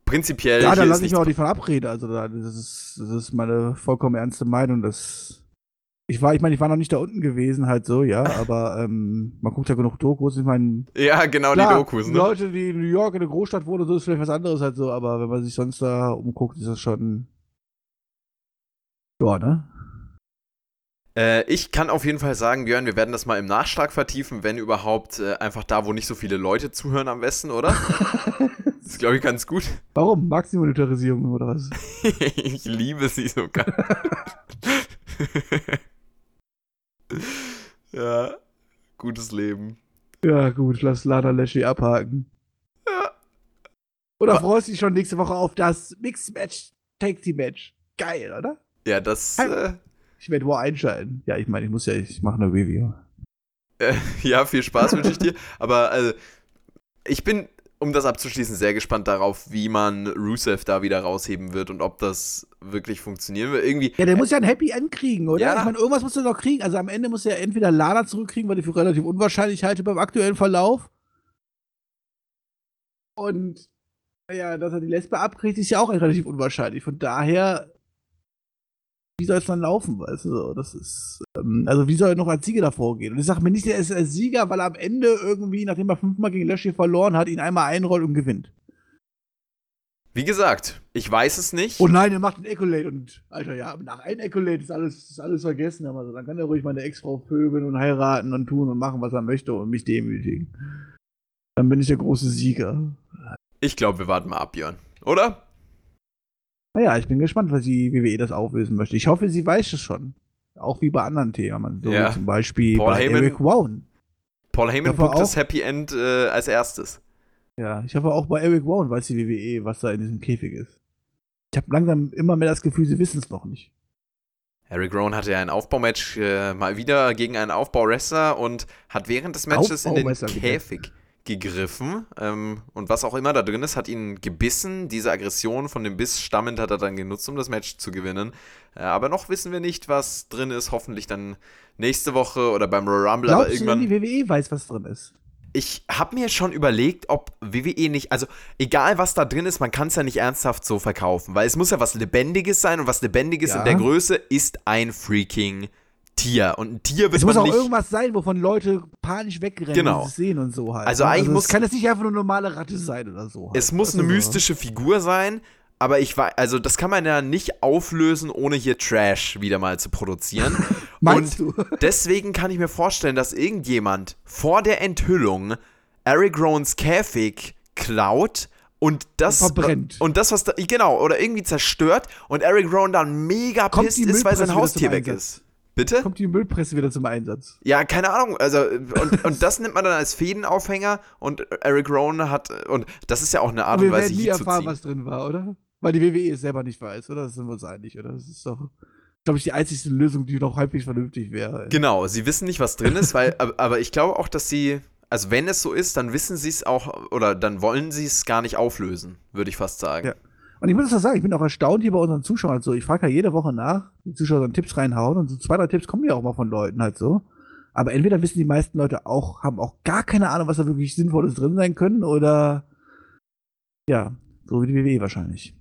prinzipiell. Ja, da hier ist lasse ich mich auch nicht von abreden. Also da, das, ist, das ist meine vollkommen ernste Meinung. Das ich war, ich meine, ich war noch nicht da unten gewesen, halt so, ja, aber ähm, man guckt ja genug Dokus. Ich meine, Ja, genau, klar, die Dokus, ne? Leute, die in New York in der Großstadt wohnen, so ist vielleicht was anderes halt so, aber wenn man sich sonst da umguckt, ist das schon. Ja, ne? Äh, ich kann auf jeden Fall sagen, Björn, wir werden das mal im Nachschlag vertiefen, wenn überhaupt äh, einfach da, wo nicht so viele Leute zuhören am besten, oder? Das ist, glaube ich, ganz gut. Warum? Magst du die Monetarisierung oder was? ich liebe sie sogar. ja, gutes Leben. Ja, gut, lass Lana Lashley abhaken. Ja. Oder freust du dich schon nächste Woche auf das Mixed Match, Take Team Match? Geil, oder? Ja, das, äh, Ich werde wohl einschalten. Ja, ich meine, ich muss ja, ich mache eine Review. äh, ja, viel Spaß wünsche ich dir. Aber also, ich bin, um das abzuschließen, sehr gespannt darauf, wie man Rusev da wieder rausheben wird und ob das wirklich funktionieren wird. Irgendwie, Ja, der muss ja ein Happy End kriegen, oder? Ja. Ich meine, irgendwas muss er noch kriegen. Also am Ende muss er entweder Lana zurückkriegen, weil ich für relativ unwahrscheinlich halte beim aktuellen Verlauf. Und ja, dass er die Lesbe abkriegt, ist ja auch relativ unwahrscheinlich. Von daher, wie soll es dann laufen, weißt du? so? Das ist, ähm, also wie soll er noch als Sieger davor gehen? Und ich sage mir nicht, er ist als Sieger, weil er am Ende irgendwie, nachdem er fünfmal gegen Lashley verloren hat, ihn einmal einrollt und gewinnt. wie gesagt, ich weiß es nicht. Oh nein, er macht einen Accolade und, Alter, ja, nach einem Accolade ist alles, ist alles vergessen. Aber dann kann er ruhig meine Ex-Frau pöbeln und heiraten und tun und machen, was er möchte und mich demütigen. Dann bin ich der große Sieger. Ich glaube, wir warten mal ab, Björn. Oder? Naja, ich bin gespannt, was die WWE das auflösen möchte. Ich hoffe, sie weiß es schon. Auch wie bei anderen Themen. So Ja. zum Beispiel Paul bei Heyman- Eric Rowan. Paul Heyman guckt das Happy End äh, als erstes. Ja, ich hoffe auch bei Eric Rowan weiß die WWE, was da in diesem Käfig ist. Ich habe langsam immer mehr das Gefühl, sie wissen es noch nicht. Eric Rowan hatte ja ein Aufbaumatch äh, mal wieder gegen einen Aufbau-Wrestler und hat während des Matches in den. Käfig gegriffen. Ähm, und was auch immer da drin ist, hat ihn gebissen. Diese Aggression von dem Biss stammend hat er dann genutzt, um das Match zu gewinnen. Äh, aber noch wissen wir nicht, was drin ist. Hoffentlich dann nächste Woche oder beim Royal Rumble. aber Glaubst du denn, irgendwann. die WWE weiß, was drin ist? Ich habe mir schon überlegt, ob WWE nicht, also egal was da drin ist, man kann es ja nicht ernsthaft so verkaufen, weil es muss ja was Lebendiges sein und was Lebendiges Ja. in der Größe ist ein freaking Tier. Und ein Tier wird Es muss auch nicht. irgendwas sein, wovon Leute panisch wegrennen, Genau. es sehen und so halt. Also ne? eigentlich muss- es kann jetzt nicht einfach nur eine normale Ratte sein oder so. Halt. Es muss Weißt eine mystische Figur sein, aber ich weiß, also das kann man ja nicht auflösen, ohne hier Trash wieder mal zu produzieren. Meinst und du? deswegen kann ich mir vorstellen, dass irgendjemand vor der Enthüllung Eric Rowans Käfig klaut und das verbrennt. und das was da, genau oder irgendwie zerstört und Eric Rowan dann mega Kommt pisst ist, weil sein Haustier weg ist. Bitte? Kommt die Müllpresse wieder zum Einsatz. Ja, keine Ahnung. Also, und, und das nimmt man dann als Fädenaufhänger und Eric Rowan hat, und das ist ja auch eine Art und wir Weise, werden nie hier zu erfahren, ziehen. was drin war, oder? Weil die WWE es selber nicht weiß, oder? Das sind wir uns einig, oder? Das ist doch, glaube ich, die einzigste Lösung, die noch halbwegs vernünftig wäre. Genau, sie wissen nicht, was drin ist, weil, aber, aber ich glaube auch, dass sie, also wenn es so ist, dann wissen sie es auch, oder dann wollen sie es gar nicht auflösen, würde ich fast sagen. Ja. Und ich muss das sagen, ich bin auch erstaunt hier bei unseren Zuschauern halt so. Ich frage ja jede Woche nach, die Zuschauer dann Tipps reinhauen und so zwei, drei Tipps kommen ja auch mal von Leuten halt so. Aber entweder wissen die meisten Leute auch, haben auch gar keine Ahnung, was da wirklich Sinnvolles drin sein können, oder ja, so wie die WWE wahrscheinlich.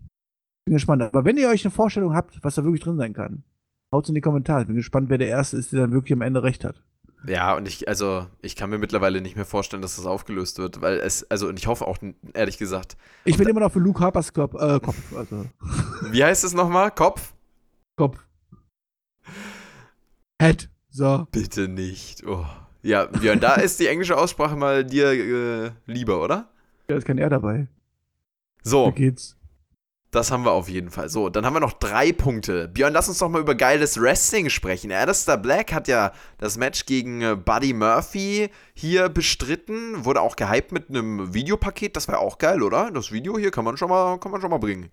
Bin gespannt. Aber wenn ihr euch eine Vorstellung habt, was da wirklich drin sein kann, haut's in die Kommentare. Bin gespannt, wer der Erste ist, der dann wirklich am Ende recht hat. Ja, und ich, also, ich kann mir mittlerweile nicht mehr vorstellen, dass das aufgelöst wird, weil es, also, und ich hoffe auch, ehrlich gesagt, Ich bin immer noch für Luke Harpers Kopf, äh, Kopf, also wie heißt es nochmal? Kopf? Kopf. Head. So. Bitte nicht. Oh. Ja, Björn, da ist die englische Aussprache mal dir äh, lieber, oder? Da ist kein R dabei. So, Wie geht's? Das haben wir auf jeden Fall. So, dann haben wir noch drei Punkte. Björn, lass uns doch mal über geiles Wrestling sprechen. Alistair Black hat ja das Match gegen äh, Buddy Murphy hier bestritten, wurde auch gehypt mit einem Videopaket. Das war auch geil, oder? Das Video hier kann man schon mal, kann man schon mal bringen.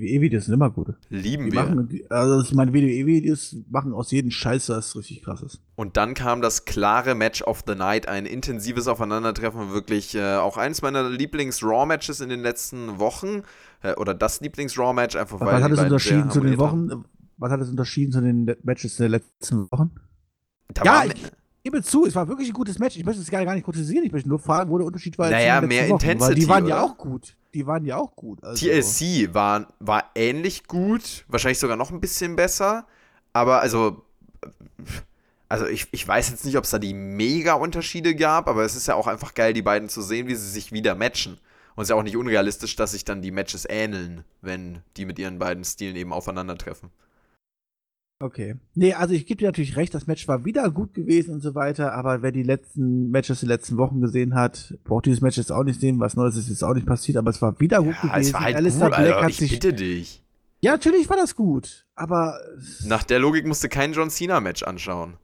WWE-Videos sind immer gut. Lieben Die wir. machen, also ich meine, WWE-Videos machen aus jedem Scheiß was richtig krasses. Und dann kam das klare Match of the Night, ein intensives Aufeinandertreffen, wirklich äh, auch eines meiner Lieblings-Raw-Matches in den letzten Wochen. Äh, oder das Lieblings-Raw-Match, einfach weil. was hat es unterschieden zu den haben. Wochen? Was hat es unterschieden zu den Matches der letzten Wochen? Da Ja, ich gebe zu, es war wirklich ein gutes Match. Ich möchte es gar gar nicht kritisieren. Ich möchte nur fragen, wo der Unterschied war. Naja, mehr Wochen, Intensity, die waren ja oder? auch gut. Die waren ja auch gut. Also, TLC war, war ähnlich gut, wahrscheinlich sogar noch ein bisschen besser, aber also, also ich, ich weiß jetzt nicht, ob es da die Mega-Unterschiede gab, aber es ist ja auch einfach geil, die beiden zu sehen, wie sie sich wieder matchen. Und es ist ja auch nicht unrealistisch, dass sich dann die Matches ähneln, wenn die mit ihren beiden Stilen eben aufeinandertreffen. Okay. Nee, also ich gebe dir natürlich recht, das Match war wieder gut gewesen und so weiter, aber wer die letzten Matches der letzten Wochen gesehen hat, braucht dieses Match jetzt auch nicht sehen. Was Neues ist jetzt auch nicht passiert, aber es war wieder gut Ja, gewesen. es war halt Alistair gut, Black Alter, hat ich sich. bitte dich. Ja, natürlich war das gut, aber. Nach der Logik musst du kein John Cena-Match anschauen.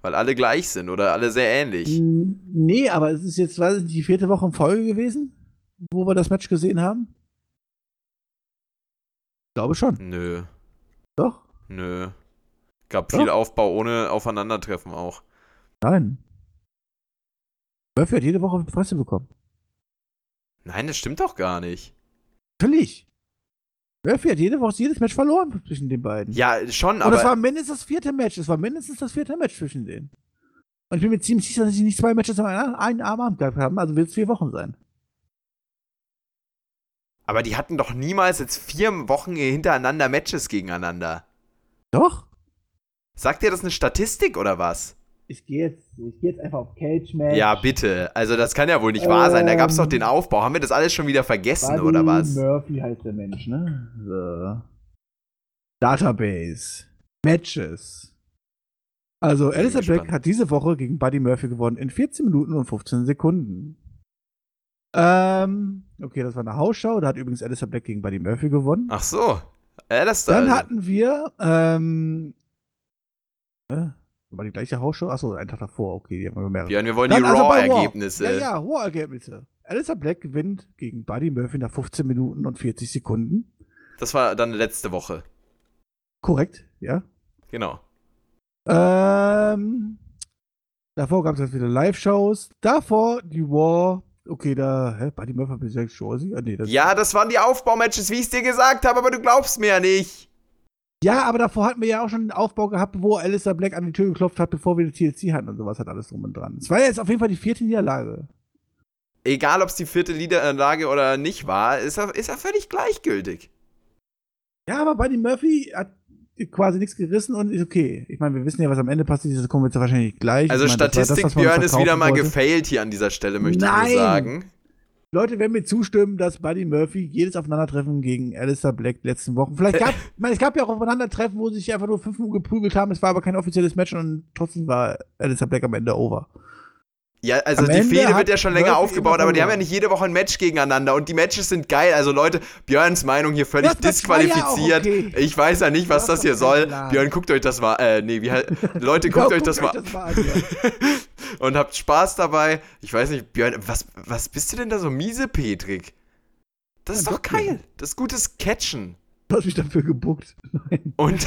Weil alle gleich sind oder alle sehr ähnlich. Nee, aber es ist jetzt, weiß ich, nicht, die vierte Woche in Folge gewesen, wo wir das Match gesehen haben. Ich glaube schon. Nö, Doch? nö. Gab viel Aufbau ohne Aufeinandertreffen auch. Nein. Murphy hat jede Woche eine Fresse bekommen. Nein, das stimmt doch gar nicht. Natürlich. Murphy hat jede Woche jedes Match verloren zwischen den beiden. Ja, schon, Und aber. es war mindestens das vierte Match. Es war mindestens das vierte Match zwischen denen. Und ich bin mir ziemlich sicher, dass sie nicht zwei Matches am einen einen Abend gehabt haben. Also wird es vier Wochen sein. Aber die hatten doch niemals jetzt vier Wochen hintereinander Matches gegeneinander. Doch? Sagt dir das eine Statistik oder was? Ich gehe jetzt, ich geh jetzt einfach auf Cage Match. Ja, bitte. Also, das kann ja wohl nicht wahr sein. Da gab es doch Ähm, den Aufbau. Haben wir das alles schon wieder vergessen Buddy oder was? Murphy heißt der Mensch, ne? So. Database. Matches. Also, Alistair Black hat diese Woche gegen Buddy Murphy gewonnen in 14 Minuten und 15 Sekunden. Ähm, okay, das war eine Hausshow. Da hat übrigens Alistair Black gegen Buddy Murphy gewonnen. Ach so. Da. Dann hatten wir, ähm, äh, war die gleiche Hausshow? Achso, einen Tag davor. Okay, die haben wir mehrere. Björn, wir wollen Dann die also Raw. Raw-Ergebnisse. Ja, ja, hohe Ergebnisse. Alistair Black gewinnt gegen Buddy Murphy nach 15 Minuten und 40 Sekunden. Das war dann letzte Woche. Korrekt, ja. Genau. Ähm, davor gab es jetzt wieder Live-Shows. Davor die War. Okay, da, hä, Buddy Murphy besiegt Shorty? Ah, nee, das Ja, das waren die Aufbaumatches, wie ich es dir gesagt habe, aber du glaubst mir ja nicht. Ja, aber davor hatten wir ja auch schon einen Aufbau gehabt, wo Alistair Black an die Tür geklopft hat, bevor wir die TLC hatten und sowas hat alles drum und dran. Es war jetzt auf jeden Fall die vierte Niederlage. Egal, ob es die vierte Niederlage oder nicht war, ist er, ist er völlig gleichgültig. Ja, aber Buddy Murphy hat quasi nichts gerissen und ist okay. Ich meine, wir wissen ja, was am Ende passiert ist, das kommen wir jetzt wahrscheinlich gleich. Also ich das das, Statistik was man Björn ist wieder mal wollte. gefailt hier an dieser Stelle, möchte Nein! ich sagen. Leute werden mir zustimmen, dass Buddy Murphy jedes Aufeinandertreffen gegen Alistair Black letzten Wochen. Vielleicht gab, ich meine, es gab ja auch Aufeinandertreffen, wo sie sich einfach nur fünf Minuten geprügelt haben. Es war aber kein offizielles Match und trotzdem war Alistair Black am Ende over. Ja, also Am die Ende Fehde wird ja schon länger aufgebaut, aber die haben ja nicht jede Woche ein Match gegeneinander und die Matches sind geil. Also Leute, Björns Meinung hier völlig Ja, das war ja disqualifiziert. okay. Ich weiß ja nicht, was das hast hier soll. Plan. Björn, guckt euch das mal, äh, nee, wie halt, Leute, guckt Ja, euch das mal an, und habt Spaß dabei. Ich weiß nicht, Björn, was, was bist du denn da so miese, Petrik? Das ist doch geil. Das ist gutes Catchen. Du hast mich dafür gebuckt. Nein. Und,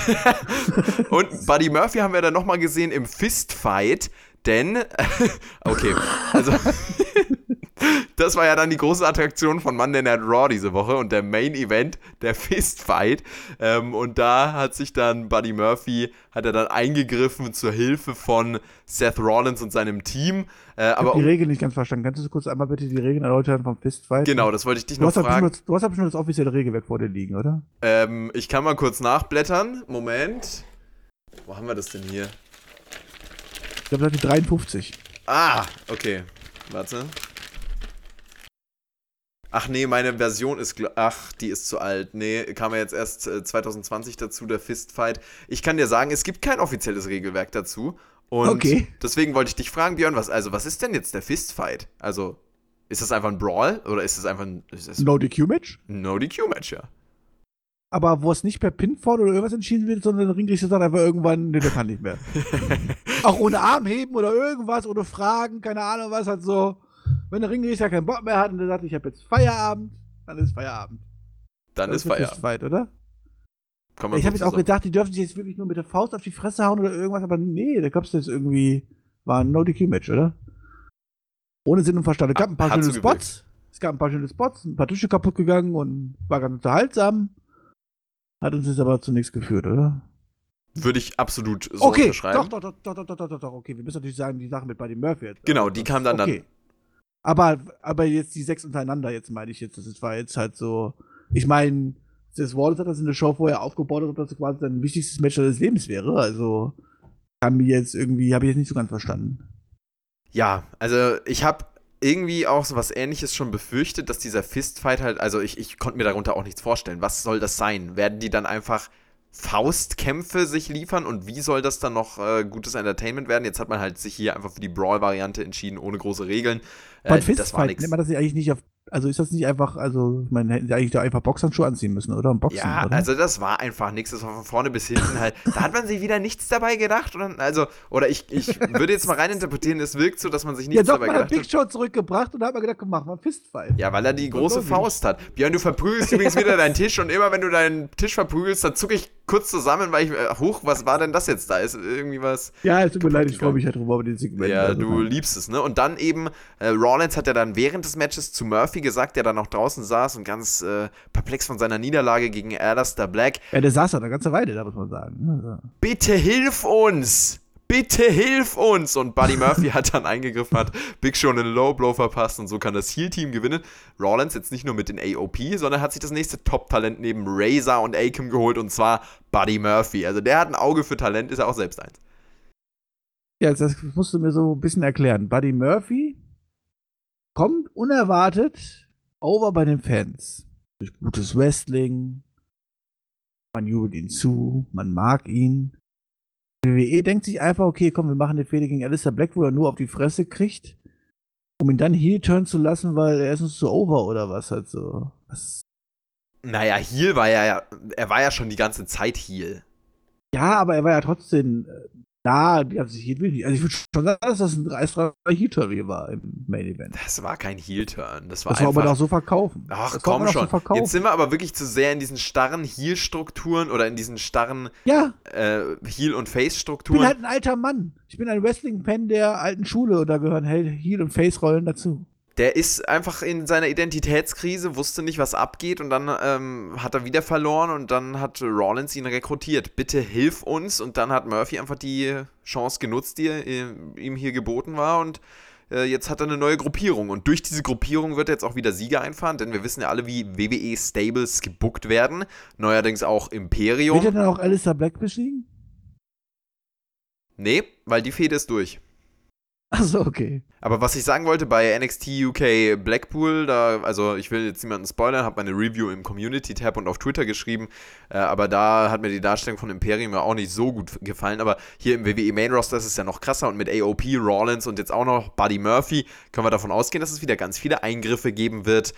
und Buddy Murphy haben wir dann nochmal gesehen im Fistfight, denn, okay, also, das war ja dann die große Attraktion von Monday Night Raw diese Woche und der Main Event, der Fistfight. Ähm, und da hat sich dann Buddy Murphy, hat er dann eingegriffen zur Hilfe von Seth Rollins und seinem Team. Äh, Ich aber die Regeln nicht ganz verstanden. Kannst du kurz einmal bitte die Regeln erläutern vom Fistfight? genau, das wollte ich dich Du noch bestimmt fragen. das, du hast doch bestimmt das offizielle Regelwerk vor dir liegen, oder? Ähm, ich kann mal kurz nachblättern. Moment. Wo haben wir das denn hier? Ich glaube, Seite 53. Ah, okay. Warte. Ach nee, meine Version ist. Ach, die ist zu alt. Nee, kam ja jetzt erst äh, 2020 dazu, der Fistfight. Ich kann dir sagen, es gibt kein offizielles Regelwerk dazu. Und Okay. deswegen wollte ich dich fragen, Björn, was, also, was ist denn jetzt der Fistfight? Also, ist das einfach ein Brawl oder ist das einfach ein, das ein No DQ-Match. Ja? Aber wo es nicht per Pinfall oder irgendwas entschieden wird, sondern der Ringrichter sagt einfach irgendwann, nee, der kann nicht mehr. Auch ohne Armheben oder irgendwas, ohne Fragen, keine Ahnung was, halt so. Wenn der Ringrichter keinen Bock mehr hat und der sagt, ich habe jetzt Feierabend, dann ist Feierabend. Dann Das ist Feierabend. Fistfight, oder? Ich habe jetzt auch gedacht, die dürfen sich jetzt wirklich nur mit der Faust auf die Fresse hauen oder irgendwas, aber nee, da gab es jetzt irgendwie, war ein No-DQ-Match, oder? Ohne Sinn und Verstand. Es gab ein paar Hat schöne gewirkt. Spots. Es gab ein paar schöne Spots, ein paar Tische kaputt gegangen und war ganz unterhaltsam. Hat uns jetzt aber zu nichts geführt, oder? Würde ich absolut so okay, unterschreiben. doch, doch, doch, doch, doch, doch, doch, doch, okay. Wir müssen natürlich sagen, die Sache mit Buddy Murphy jetzt. Genau, die kam dann- okay. Aber, aber jetzt die sechs untereinander, jetzt meine ich jetzt, das war jetzt halt so, ich meine, das Wallace hat das in der Show vorher aufgebaut, ob das quasi sein wichtigstes Match seines Lebens wäre, also kann mir jetzt irgendwie, habe ich jetzt nicht so ganz verstanden. Ja, also ich habe irgendwie auch so was ähnliches schon befürchtet, dass dieser Fistfight halt, also ich, ich konnte mir darunter auch nichts vorstellen. Was soll das sein? Werden die dann einfach Faustkämpfe sich liefern und wie soll das dann noch äh, gutes Entertainment werden? Jetzt hat man halt sich hier einfach für die Brawl-Variante entschieden, ohne große Regeln. Äh, das war nix. nennt man das ja eigentlich nicht auf, also ist das nicht einfach, also hätten sie eigentlich da einfach Boxhandschuhe anziehen müssen, oder? Und Boxen, Ja, oder? also das war einfach nichts. Das war von vorne bis hinten halt. Da hat man sich wieder nichts dabei gedacht. Oder, also, oder ich, ich würde jetzt mal reininterpretieren, es wirkt so, dass man sich ja, nichts doch, dabei man hat gedacht Big hat. Show zurückgebracht und da hat man gedacht, komm, mach mal Fistfight. Ja, weil er die große. Faust hat. Björn, du verprügelst übrigens wieder deinen Tisch und immer wenn du deinen Tisch verprügelst, dann zucke ich kurz zusammen, weil ich, äh, hoch, was war denn das jetzt da? Ist irgendwie was, Ja, es tut mir leid, ich freue mich halt drüber über den Segment. ja, also, du liebst es, ne? Und dann eben, äh, Rollins hat ja dann während des Matches zu Murphy gesagt, der dann noch draußen saß und ganz äh, perplex von seiner Niederlage gegen Alistair Black, Ja, der saß da eine ganze Weile, da muss man sagen. Also, bitte hilf uns! Bitte hilf uns! Und Buddy Murphy hat dann eingegriffen, hat Big Show einen Low Blow verpasst und so kann das Heel-Team gewinnen. Rollins jetzt nicht nur mit den AOP, sondern hat sich das nächste Top-Talent neben Razor und Akam geholt und zwar Buddy Murphy. Also der hat ein Auge für Talent, ist er auch selbst eins. Ja, das musst du mir so ein bisschen erklären. Buddy Murphy kommt unerwartet over bei den Fans. Durch gutes Wrestling. Man jubelt ihn zu, man mag ihn. WWE denkt sich einfach, okay, komm, wir machen eine Fehde gegen Alistair Black, wo er nur auf die Fresse kriegt, um ihn dann heel turn zu lassen, weil er ist uns zu over oder was halt so. Was? Naja, Heel war ja, er war ja schon die ganze Zeit Heel. Ja, aber er war ja trotzdem sich heel Also ich würde schon sagen, dass das ein dreistreicher heel turn hier war im Main Event. Das war kein Heel-Turn. Das war Das war einfach. aber doch so verkaufen. Ach das komm schon. So verkaufen. Jetzt sind wir aber wirklich zu sehr in diesen starren Heel-Strukturen oder in diesen starren ja, äh, Heel- und ich bin Face-Strukturen. halt ein alter Mann. Ich bin ein Wrestling-Fan der alten Schule und da gehören Hel- Heel- und Face-Rollen dazu. Der ist einfach in seiner Identitätskrise, wusste nicht, was abgeht und dann ähm, hat er wieder verloren und dann hat Rollins ihn rekrutiert. Bitte hilf uns und dann hat Murphy einfach die Chance genutzt, die äh, ihm hier geboten war und äh, jetzt hat er eine neue Gruppierung und durch diese Gruppierung wird er jetzt auch wieder Sieger einfahren, denn wir wissen ja alle, wie WWE Stables gebuckt werden. Neuerdings auch Imperium. Wird er dann auch Alistair Black besiegen? Nee, weil die Fehde ist durch. Achso, okay. Aber was ich sagen wollte bei NXT UK Blackpool, da, also ich will jetzt niemanden spoilern, habe meine Review im Community-Tab und auf Twitter geschrieben, äh, aber da hat mir die Darstellung von Imperium ja auch nicht so gut gefallen. Aber hier im WWE Main Roster ist es ja noch krasser und mit AOP, Rollins und jetzt auch noch Buddy Murphy können wir davon ausgehen, dass es wieder ganz viele Eingriffe geben wird.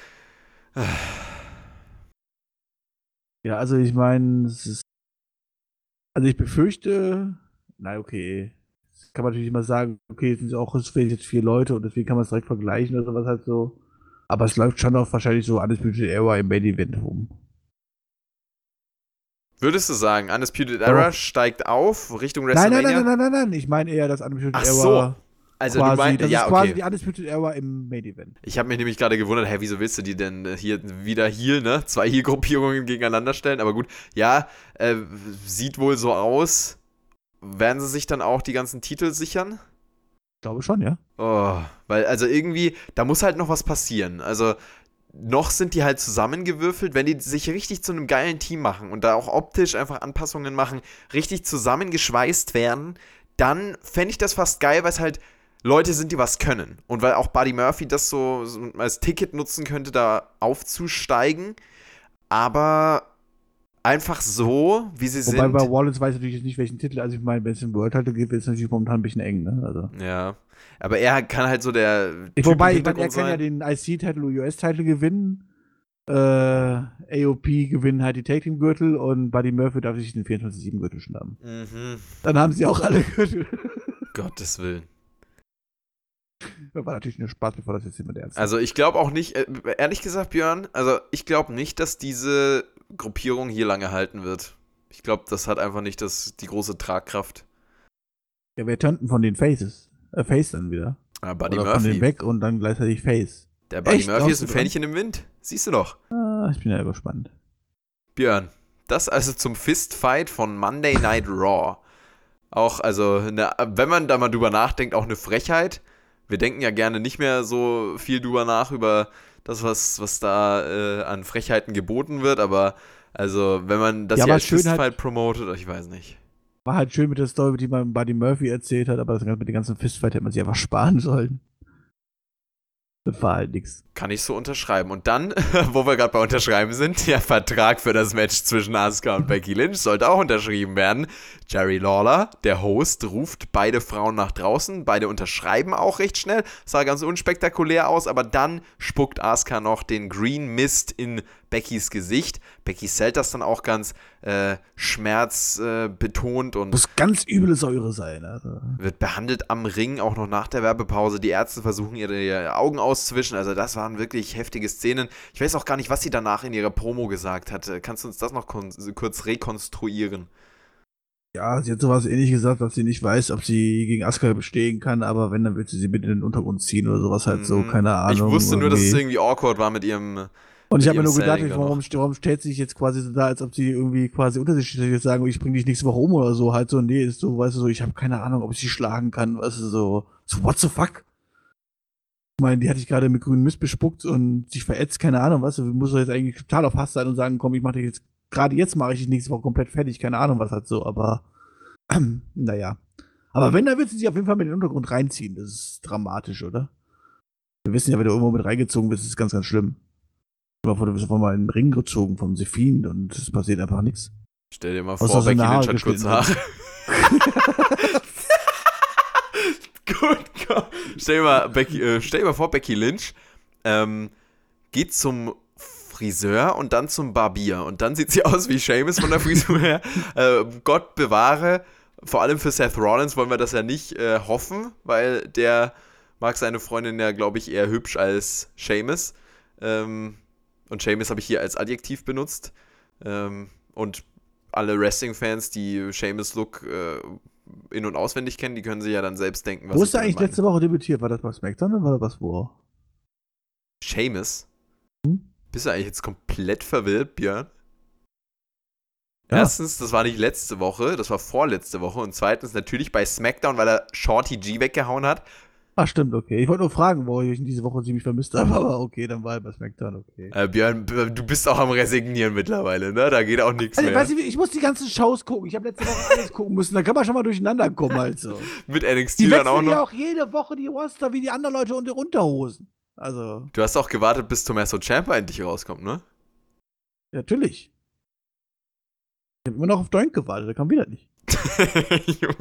Ja, also ich meine, also ich befürchte, na okay, kann man natürlich immer sagen, okay, es sind auch es fehlen jetzt vier Leute und deswegen kann man es direkt vergleichen oder sowas halt so. Aber es läuft schon auch wahrscheinlich so Undisputed Era im Main Event rum. Würdest du sagen, Undisputed Era steigt auf Richtung WrestleMania? Nein, nein, nein, nein, nein, nein. Ich meine eher, dass Undisputed Ach Era so. Also quasi, du meinst, das ja, ist quasi okay. die Undisputed Era im Main Event. Ich habe mich nämlich gerade gewundert, hä, wieso willst du die denn hier wieder hier, ne? Zwei Heel-Gruppierungen gegeneinander stellen, aber gut, ja, äh, sieht wohl so aus. Werden sie sich dann auch die ganzen Titel sichern? Ich glaube schon, ja. Oh, weil, also irgendwie, da muss halt noch was passieren. Also, noch sind die halt zusammengewürfelt, wenn die sich richtig zu einem geilen Team machen und da auch optisch einfach Anpassungen machen, richtig zusammengeschweißt werden, dann fände ich das fast geil, weil es halt Leute sind, die was können. Und weil auch Buddy Murphy das so, so als Ticket nutzen könnte, da aufzusteigen. Aber einfach so, wie sie Wobei sind. bei Wallace weiß ich natürlich jetzt nicht, welchen Titel. Also ich meine, wenn es im World Title geht, ist es natürlich momentan ein bisschen eng, ne? Also. Ja. Aber er kann halt so der. Ich, wobei, ich meine, er Hintergrund kann ja sein. den IC-Titel US-Titel gewinnen. Äh, AOP gewinnen halt die Tag Team Gürtel und Buddy Murphy darf sich den 24-7 Gürtel schnappen. Mhm. Dann haben sie auch alle Gürtel. Gottes Willen. Das war natürlich nur Spaß, bevor das jetzt jemand ernst. Also ich glaube auch nicht, äh, ehrlich gesagt, Björn, also ich glaube nicht, dass diese Gruppierung hier lange halten wird. Ich glaube, das hat einfach nicht das, die große Tragkraft. Ja, wer turnten von den Faces? Äh, Face dann wieder. Ah, Buddy Oder von den Murphy. weg und dann gleichzeitig Face. Der Buddy Echt? Murphy Glaubst ist ein? Fähnchen im Wind. Siehst du doch. Ah, ich bin ja gespannt. Björn, das also zum Fistfight von Monday Night Raw. Auch, also, ne, wenn man da mal drüber nachdenkt, auch eine Frechheit. Wir denken ja gerne nicht mehr so viel drüber nach, über das, was, was da äh, an Frechheiten geboten wird, aber also, wenn man das Ja, hier als Fistfight halt- promotet, ich weiß nicht. War halt schön mit der Story, die man Buddy Murphy erzählt hat, aber das mit den ganzen Fistfight hätte man sich einfach sparen sollen. Das war halt nix. Kann ich so unterschreiben. Und dann, wo wir gerade bei Unterschreiben sind, der Vertrag für das Match zwischen Asuka und Becky Lynch sollte auch unterschrieben werden. Jerry Lawler, der Host, ruft beide Frauen nach draußen. Beide unterschreiben auch recht schnell. Sah ganz unspektakulär aus, aber dann spuckt Asuka noch den Green Mist in Beckys Gesicht. Becky zählt das dann auch ganz äh, schmerzbetont äh, betont und Muss ganz üble Säure sein. Also. wird behandelt am Ring, auch noch nach der Werbepause. Die Ärzte versuchen ihre Augen auszuwischen. Also das waren wirklich heftige Szenen. Ich weiß auch gar nicht, was sie danach in ihrer Promo gesagt hatte. Kannst du uns das noch kurz rekonstruieren? Ja, sie hat sowas ähnlich gesagt, dass sie nicht weiß, ob sie gegen Asuka bestehen kann, aber wenn, dann wird sie sie mit in den Untergrund ziehen oder sowas halt so, Mhm. keine Ahnung. Ich wusste nur, dass es irgendwie awkward war mit ihrem. Und ich habe mir nur gedacht, warum, warum stellt sie sich jetzt quasi so da, als ob sie irgendwie quasi unter sich jetzt sagen, ich bring dich nächste Woche um oder so, halt so, nee, ist so, weißt du, so, ich habe keine Ahnung, ob ich sie schlagen kann, weißt du, so, so, what the fuck? Ich meine, die hatte ich gerade mit grünem Mist bespuckt und sich verätzt, keine Ahnung, weißt du, muss doch jetzt eigentlich total auf Hass sein und sagen, komm, ich mach dich jetzt, gerade jetzt mache ich dich nächste Woche komplett fertig, keine Ahnung, was halt so, aber, naja. Aber wenn, dann wird sie sich auf jeden Fall mit in den Untergrund reinziehen, das ist dramatisch, oder? Wir wissen ja, wenn du irgendwo mit reingezogen bist, ist es ganz, ganz schlimm. Mal du bist auf einmal in den Ring gezogen vom Sephine und es passiert einfach nichts. Stell dir mal vor, Becky Lynch hat kurze Haare. Gut, komm. Stell dir mal, Becky, äh, stell dir mal vor, Becky Lynch ähm, geht zum Friseur und dann zum Barbier. Und dann sieht sie aus wie Seamus von der Frisur her. Äh, Gott bewahre. Vor allem für Seth Rollins wollen wir das ja nicht äh, hoffen, weil der mag seine Freundin ja, glaube ich, eher hübsch als Seamus. Ähm, und Seamus habe ich hier als Adjektiv benutzt. Ähm, und alle Wrestling-Fans, die Seamus-Look äh, in- und auswendig kennen, die können sich ja dann selbst denken, was Wo ist er eigentlich meine. letzte Woche debütiert? War das bei SmackDown oder war das was wo? Seamus? Hm? Bist du eigentlich jetzt komplett verwirrt, Björn? Ja. Erstens, das war nicht letzte Woche, das war vorletzte Woche. Und zweitens natürlich bei SmackDown, weil er Shorty G weggehauen hat. Ach, stimmt, okay. Ich wollte nur fragen, wo ich in diese Woche ziemlich vermisst habe, aber okay, dann war er bei SmackDown, okay. Äh, Björn, du bist auch am Resignieren mittlerweile, ne? Da geht auch nichts Also, mehr. weißt du, ich muss die ganzen Shows gucken. Ich habe letzte Woche alles gucken müssen. Da kann man schon mal durcheinander kommen, also. Mit NXT Die dann auch wechseln ja noch. auch jede Woche die Roster wie die anderen Leute die Unterhosen. Also, Du hast auch gewartet, bis Tommaso Ciampa endlich rauskommt, ne? natürlich. Ich habe immer noch auf Doink gewartet, der kam wieder nicht. Junge.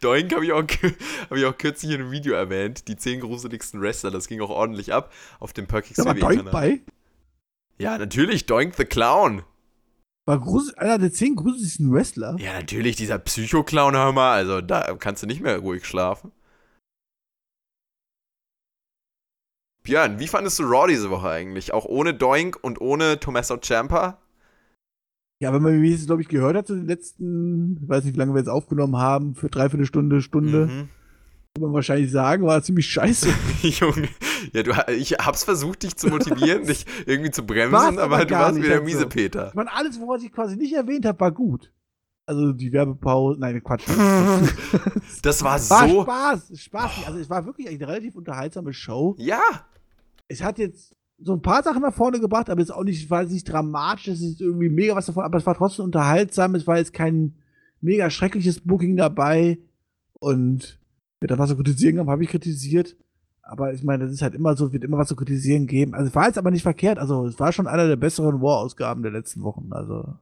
Doink habe ich, auch, hab ich auch kürzlich in einem Video erwähnt. Die 10 gruseligsten Wrestler, das ging auch ordentlich ab auf dem Perkix Da war Doink bei. Ja, natürlich, Doink the Clown. War grusel, einer der zehn gruseligsten Wrestler. Ja, natürlich, dieser Psycho-Clown, hör mal. Also, da kannst du nicht mehr ruhig schlafen. Björn, wie fandest du Raw diese Woche eigentlich? Auch ohne Doink und ohne Tommaso Ciampa? Ja, wenn man, wie es, glaube ich, gehört hat, zu den letzten, ich weiß nicht, wie lange wir jetzt aufgenommen haben, für dreiviertel Stunde, Stunde, Mhm. kann man wahrscheinlich sagen, war ziemlich scheiße. Junge, ja, du, ich hab's versucht, dich zu motivieren, dich irgendwie zu bremsen, War's aber, aber du warst nicht, wieder also. miese Peter. Ich meine, alles, was ich quasi nicht erwähnt habe, war gut. Also die Werbepause, nein, Quatsch. Das war war so. Spaß, Spaß. Also es war wirklich eine relativ unterhaltsame Show. Ja, Es hat jetzt so ein paar Sachen nach vorne gebracht, aber es ist auch nicht, war jetzt nicht dramatisch, es ist irgendwie mega was davon, aber es war trotzdem unterhaltsam, es war jetzt kein mega schreckliches Booking dabei und ja, da was zu kritisieren haben, habe ich kritisiert. Aber ich meine, das ist halt immer so, wird immer was zu kritisieren geben. Also es war jetzt aber nicht verkehrt. Also es war schon einer der besseren War-Ausgaben der letzten Wochen. Also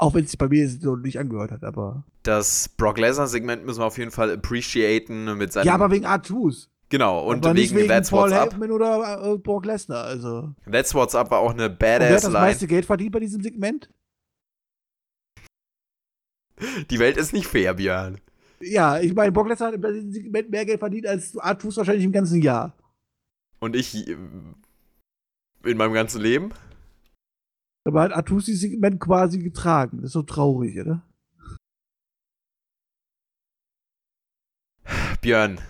auch wenn es sich bei mir so nicht angehört hat, aber. das Brock Lesnar-Segment müssen wir auf jeden Fall appreciaten mit seinem. ja, aber wegen Artus. Genau, und aber nicht wegen, That's Paul What's Up. Heyman oder äh, Brock Lesnar. Also. That's What's Up war auch eine Und wer hat das meiste Geld verdient bei diesem Segment? Die Welt ist nicht fair, Björn. Ja, ich meine, Brock Lesnar hat bei diesem Segment mehr Geld verdient als Artus wahrscheinlich im ganzen Jahr. Und ich äh, in meinem ganzen Leben? Aber hat Artus dieses Segment quasi getragen. Das ist so traurig, oder? Björn,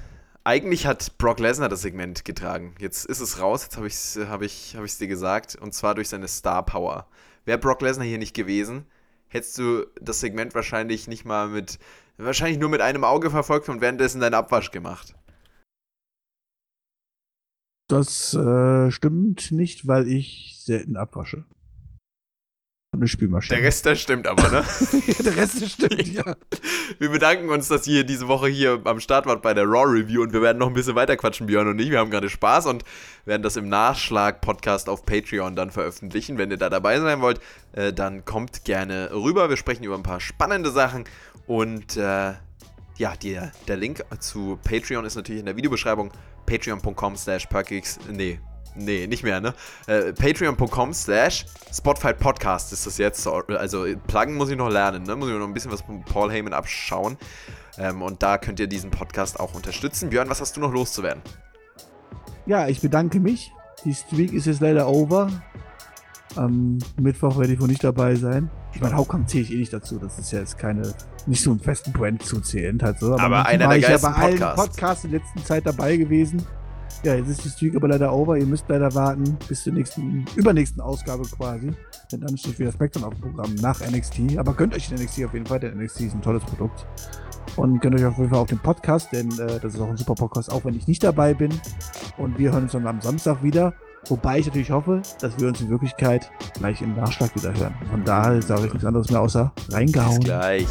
eigentlich hat Brock Lesnar das Segment getragen. Jetzt ist es raus, jetzt habe ich es hab ich, hab dir gesagt. Und zwar durch seine Star Power. Wäre Brock Lesnar hier nicht gewesen, hättest du das Segment wahrscheinlich nicht mal mit, wahrscheinlich nur mit einem Auge verfolgt und währenddessen deinen Abwasch gemacht. Das äh, stimmt nicht, weil ich selten abwasche. Und eine Spülmaschine. Der Rest, das stimmt aber, ne? Der Rest stimmt, ja. Wir bedanken uns, dass ihr diese Woche hier am Start wart bei der Raw Review und wir werden noch ein bisschen weiter quatschen, Björn und ich. Wir haben gerade Spaß und werden das im Nachschlag-Podcast auf Patreon dann veröffentlichen. Wenn ihr da dabei sein wollt, äh, dann kommt gerne rüber. Wir sprechen über ein paar spannende Sachen und äh, ja, die, der Link zu Patreon ist natürlich in der Videobeschreibung. Patreon.com slash Perkix. Nee, nee, nicht mehr, ne? Äh, Patreon.com slash Spotfight Podcast ist das jetzt. Also pluggen muss ich noch lernen, ne? Muss ich noch ein bisschen was von Paul Heyman abschauen. Ähm, und da könnt ihr diesen Podcast auch unterstützen. Björn, was hast du noch loszuwerden? Ja, ich bedanke mich. Die Streak ist jetzt leider over. Am Mittwoch werde ich wohl nicht dabei sein. Ich meine, Hauptkampf zähle ich eh nicht dazu. Das ist ja jetzt keine, nicht so einen festen Brand zuzählend halt so. Aber manchmal einer der ich ja geilsten bei allen Podcasts. Podcasts in letzter Zeit dabei gewesen. Ja, jetzt ist die Streak aber leider over. Ihr müsst leider warten bis zur nächsten, übernächsten Ausgabe quasi. Denn dann steht wieder Spectrum auf dem Programm nach NXT. Aber gönnt euch den NXT auf jeden Fall, denn NXT ist ein tolles Produkt. Und gönnt euch auf jeden Fall auch den Podcast, denn äh, das ist auch ein super Podcast, auch wenn ich nicht dabei bin. Und wir hören uns dann am Samstag wieder. Wobei ich natürlich hoffe, dass wir uns in Wirklichkeit gleich im Nachschlag wieder hören. Von daher sage ich nichts anderes mehr außer Bis reingehauen. gleich.